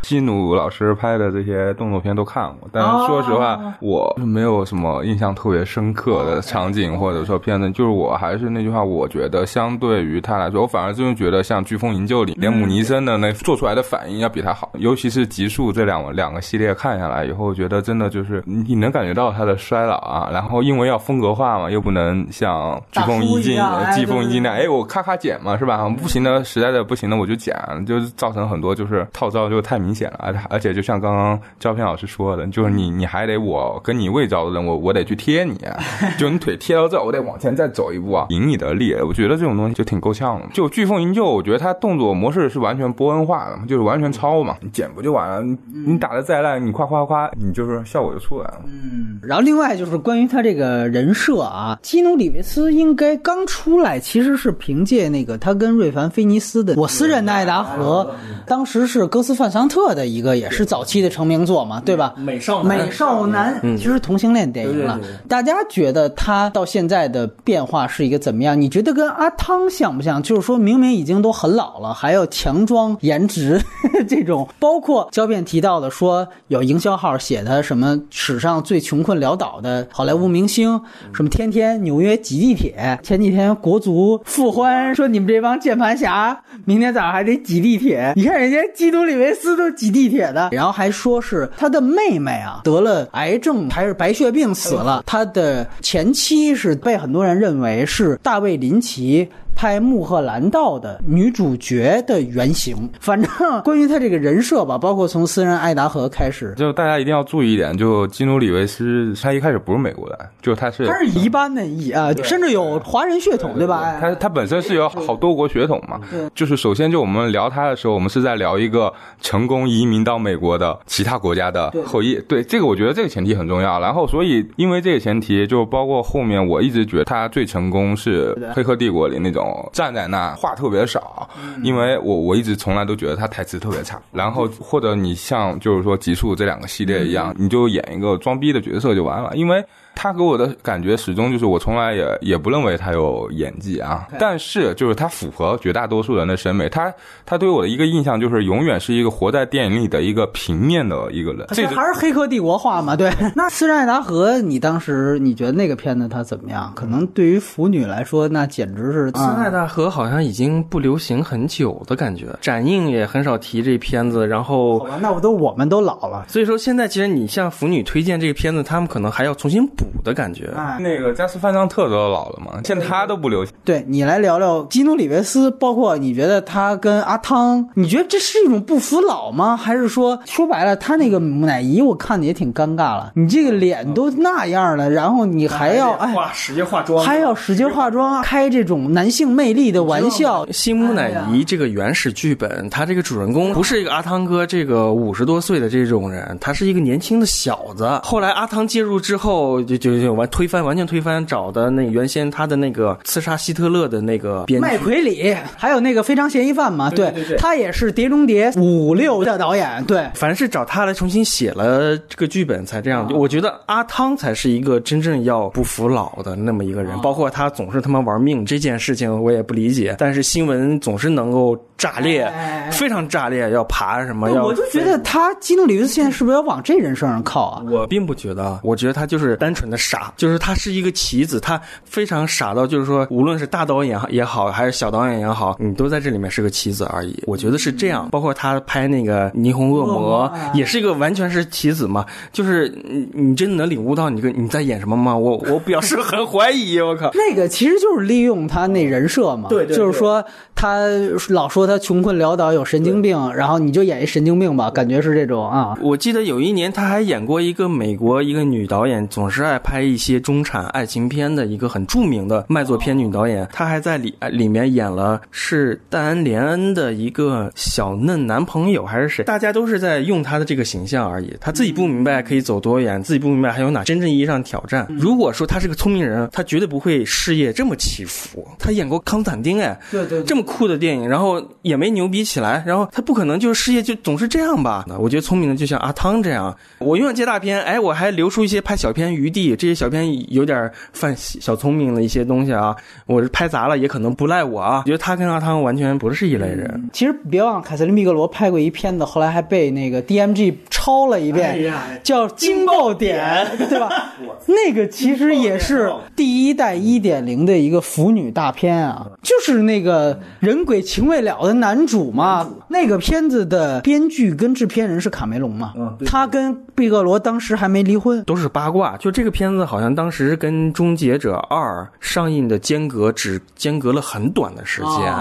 基努老师拍的这些动作片都看过，但是说实话，我没有什么印象特别深。刻的场景或者说片子，就是我还是那句话，我觉得相对于他来说，我反而真的觉得像《飓风营救》里连姆尼森的那做出来的反应要比他好，尤其是《极速》这两两个系列看下来以后，觉得真的就是你能感觉到他的衰老啊。然后因为要风格化嘛，又不能像《飓风一进》《飓风一进》那样，哎，我咔咔剪嘛，是吧？不行的，实在的不行的我就剪，就是造成很多就是套招就太明显了，而而且就像刚刚照片老师说的，就是你你还得我跟你未招的人，我我得去贴你。就你腿贴到这，我得往前再走一步啊，引你的力。我觉得这种东西就挺够呛的。就飓风营救，我觉得它动作模式是完全波恩化的，就是完全抄嘛，你剪不就完了？你打的再烂，你夸夸夸，你就是效果就出来了。嗯。然后另外就是关于他这个人设啊，基努里维斯应该刚出来，其实是凭借那个他跟瑞凡菲尼斯的《我私人的爱达荷》，当时是哥斯范桑特的一个也是早期的成名作嘛，对吧？美少美少男，其实同性恋电影了。大家觉得？他到现在的变化是一个怎么样？你觉得跟阿汤像不像？就是说明明已经都很老了，还要强装颜值，这种包括胶片提到的，说有营销号写的什么史上最穷困潦倒的好莱坞明星，什么天天纽约挤地铁。前几天国足复欢说你们这帮键盘侠，明天早上还得挤地铁。你看人家基努里维斯都挤地铁的，然后还说是他的妹妹啊得了癌症还是白血病死了，他的。前妻是被很多人认为是大卫林奇。拍《穆赫兰道》的女主角的原型，反正关于他这个人设吧，包括从私人爱达荷开始，就大家一定要注意一点，就基努里维斯，他一开始不是美国的，就他是他是一般的裔啊，甚至有华人血统，对吧？他他本身是有好多国血统嘛，就是首先就我们聊他的时候，我们是在聊一个成功移民到美国的其他国家的后裔，对这个我觉得这个前提很重要。然后所以因为这个前提，就包括后面我一直觉得他最成功是《黑客帝国》里那种。站在那话特别少，因为我我一直从来都觉得他台词特别差。然后或者你像就是说《极速》这两个系列一样，你就演一个装逼的角色就完了，因为。他给我的感觉始终就是，我从来也也不认为他有演技啊。但是就是他符合绝大多数人的审美。他他对我的一个印象就是，永远是一个活在电影里的一个平面的一个人。这还是黑客帝国化嘛？对。那斯人爱达荷，你当时你觉得那个片子他怎么样？可能对于腐女来说，那简直是。斯人爱达荷好像已经不流行很久的感觉，展映也很少提这片子。然后，好吧，那我都我们都老了。所以说现在其实你向腐女推荐这个片子，他们可能还要重新补。的感觉，哎那个加斯范桑特都老了嘛，现在他都不流行。对你来聊聊基努里维斯，包括你觉得他跟阿汤，你觉得这是一种不服老吗？还是说说白了，他那个木乃伊我看的也挺尴尬了，你这个脸都那样了，然后你还要哎使劲化妆，还要使劲化妆，开这种男性魅力的玩笑。新木乃伊这个原始剧本，他这个主人公不是一个阿汤哥这个五十多岁的这种人，他是一个年轻的小子。后来阿汤介入之后。就就就完推翻，完全推翻，找的那原先他的那个刺杀希特勒的那个编麦奎里，还有那个非常嫌疑犯嘛，对，他也是《碟中谍》五六的导演，对，反正是找他来重新写了这个剧本才这样。我觉得阿汤才是一个真正要不服老的那么一个人，包括他总是他妈玩命这件事情，我也不理解。但是新闻总是能够炸裂，非常炸裂，要爬什么？要我就觉得他基努里维斯现在是不是要往这人身上靠啊？我并不觉得，我觉得他就是单纯。的傻，就是他是一个棋子，他非常傻到就是说，无论是大导演也好，还是小导演也好，你都在这里面是个棋子而已。我觉得是这样。包括他拍那个《霓虹恶魔》，也是一个完全是棋子嘛，就是你你真的能领悟到你个你在演什么吗？我我表示很怀疑，我靠。那个其实就是利用他那人设嘛，对对，就是说他老说他穷困潦倒有神经病，然后你就演一神经病吧，感觉是这种啊。我记得有一年他还演过一个美国一个女导演，总是爱拍一些中产爱情片的一个很著名的卖座片女导演，她还在里里面演了是戴安·莲恩的一个小嫩男朋友还是谁？大家都是在用她的这个形象而已，她自己不明白可以走多远，自己不明白还有哪真正意义上挑战。如果说他是个聪明人，他绝对不会事业这么起伏。他演过康斯坦丁，哎，对对，这么酷的电影，然后也没牛逼起来，然后他不可能就是事业就总是这样吧？我觉得聪明的就像阿汤这样，我永远接大片，哎，我还留出一些拍小片余地，这些小片有点犯小聪明的一些东西啊，我是拍砸了也可能不赖我啊。我觉得他跟阿汤完全不是一类人。其实别忘了，凯瑟琳·密格罗拍过一片子，后来还被那个 DMG 抄了一遍，叫《惊爆点》，对吧？那个其实也是第一代一点零的一个腐女大片啊，就是那个人鬼情未了的男主嘛。那个片子的编剧跟制片人是卡梅隆嘛，他跟毕格罗当时还没离婚，都是八卦。就这个片子好像当时跟《终结者二》上映的间隔只间隔了很短的时间，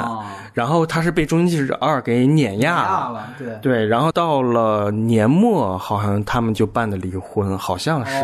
然后他是被《终结者二》给碾压了，对。对，然后到了年末好像他们就办的离婚，好像是，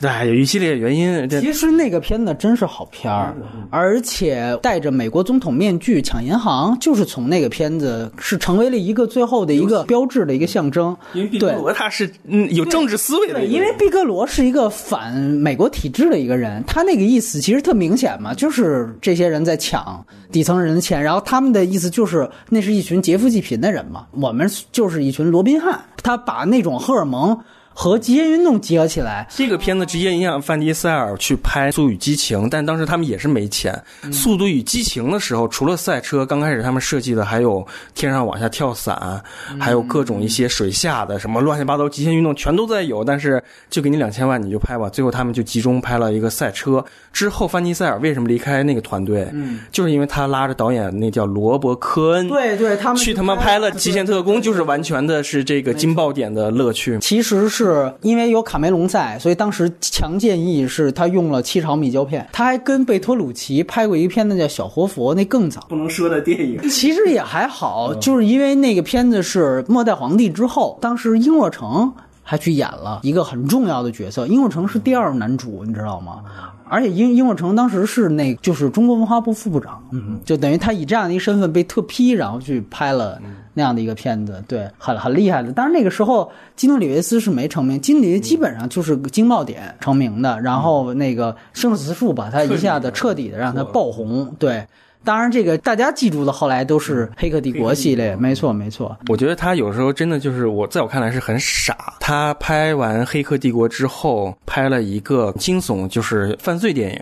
对，有一系列原因。其实那个片子真是好片儿，而且戴着美国总统面具抢银行，就是从那个片子是成为了一个最后的一个标志的一个象征。因为毕格罗他是嗯有政治思维的，因为毕格罗是一个反美国体制的一个人，他那个意思其实特明显嘛，就是这些人在抢底层人的钱，然后他们的意思就是那是一群劫富济贫的人嘛，我们就是一群罗宾汉，他把那种荷尔蒙。和极限运动结合起来，这个片子直接影响范迪塞尔去拍《速度与激情》，但当时他们也是没钱。《速度与激情》的时候，除了赛车，刚开始他们设计的还有天上往下跳伞，还有各种一些水下的什么乱七八糟极限运动，全都在有。但是就给你两千万，你就拍吧。最后他们就集中拍了一个赛车。之后范迪塞尔为什么离开那个团队？嗯，就是因为他拉着导演那叫罗伯科恩，对对，他们去他妈拍了《极限特工》，就是完全的是这个惊爆点的乐趣。其实是。是因为有卡梅隆在，所以当时强建议是他用了七毫米胶片。他还跟贝托鲁奇拍过一个片子叫《小活佛》，那更早。不能说的电影，其实也还好，就是因为那个片子是《末代皇帝》之后，当时英若成还去演了一个很重要的角色。殷若成是第二男主，你知道吗？而且殷殷若成当时是那，就是中国文化部副部长，嗯，就等于他以这样的一个身份被特批，然后去拍了那样的一个片子，对，很很厉害的。但是那个时候基努里维斯是没成名，基努里基本上就是经贸点成名的，然后那个生死树把他一下子彻底的让他爆红，对。当然，这个大家记住的后来都是《黑客帝国》系列，没错没错。我觉得他有时候真的就是我在我看来是很傻。他拍完《黑客帝国》之后，拍了一个惊悚就是犯罪电影。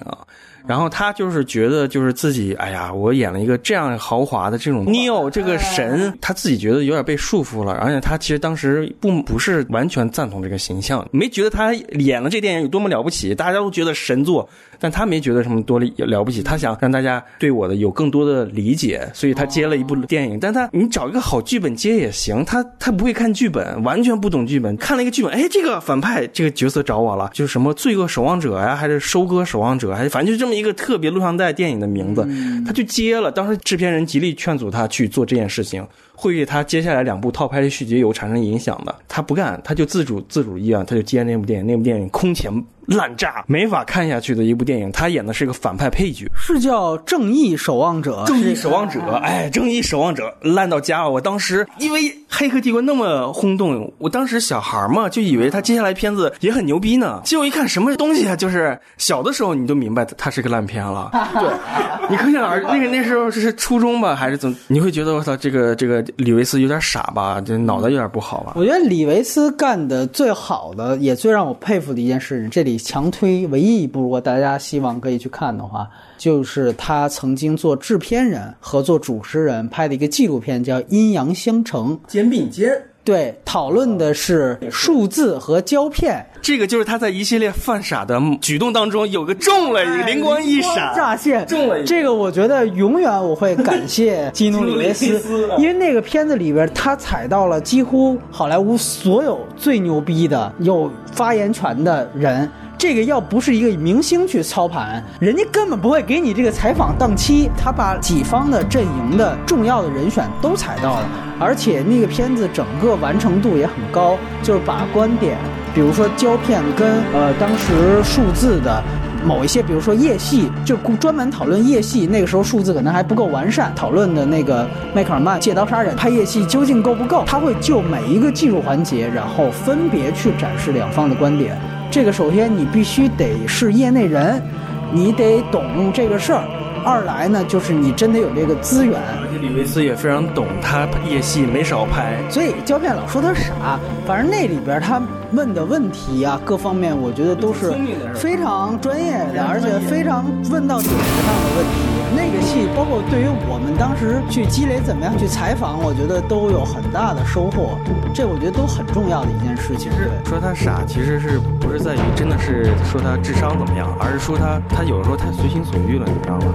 然后他就是觉得，就是自己，哎呀，我演了一个这样豪华的这种 Neo 这个神，他自己觉得有点被束缚了。而且他其实当时不不是完全赞同这个形象，没觉得他演了这电影有多么了不起，大家都觉得神作，但他没觉得什么多了了不起。他想让大家对我的有更多的理解，所以他接了一部电影。但他你找一个好剧本接也行，他他不会看剧本，完全不懂剧本，看了一个剧本，哎，这个反派这个角色找我了，就是什么罪恶守望者呀，还是收割守望者，还是反正就这么。一个特别录像带电影的名字，他就接了。当时制片人极力劝阻他去做这件事情，会对他接下来两部套拍的续集有产生影响的。他不干，他就自主自主意愿，他就接那部电影。那部电影空前。烂炸，没法看下去的一部电影。他演的是一个反派配角，是叫《正义守望者》。正义守望者，哎，正义守望者烂到家了。我当时因为《黑客帝国》那么轰动，我当时小孩嘛，就以为他接下来片子也很牛逼呢。结果一看什么东西啊，就是小的时候你都明白他是个烂片了。对，你可想而知，那个那时候是初中吧，还是怎？你会觉得我操，这个这个李维斯有点傻吧？这脑袋有点不好吧？我觉得李维斯干的最好的，也最让我佩服的一件事，这里。强推唯一一部，如果大家希望可以去看的话，就是他曾经做制片人和做主持人拍的一个纪录片，叫《阴阳相成》。肩并肩。对，讨论的是数字和胶片。这个就是他在一系列犯傻的举动当中有个中了，灵光一闪，乍现，中了。这个我觉得永远我会感谢基努里维斯，因为那个片子里边他踩到了几乎好莱坞所有最牛逼的有发言权的人。这个要不是一个明星去操盘，人家根本不会给你这个采访档期。他把己方的阵营的重要的人选都踩到了，而且那个片子整个完成度也很高，就是把观点，比如说胶片跟呃当时数字的某一些，比如说夜戏，就专门讨论夜戏。那个时候数字可能还不够完善，讨论的那个迈克尔曼借刀杀人拍夜戏究竟够不够？他会就每一个技术环节，然后分别去展示两方的观点。这个首先你必须得是业内人，你得懂这个事儿。二来呢，就是你真得有这个资源。而且李维斯也非常懂，他夜戏没少拍。所以胶片老说他傻，反正那里边他问的问题啊，各方面我觉得都是非常专业的，而且非常问到点子上的问题。那个戏，包括对于我们当时去积累，怎么样去采访，我觉得都有很大的收获。这我觉得都很重要的一件事情。说他傻，其实是不是在于真的是说他智商怎么样，而是说他他有时候太随心所欲了，你知道吗？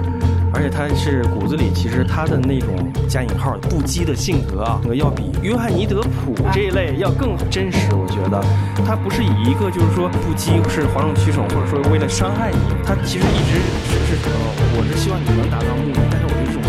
而且他是骨子里，其实他的那种加引号不羁的性格啊，要比约翰尼德普这一类要更真实。我觉得他不是以一个就是说不羁是哗众取宠，或者说为了伤害你，他其实一直是是呃，我是希望你能达到目的，但是我觉。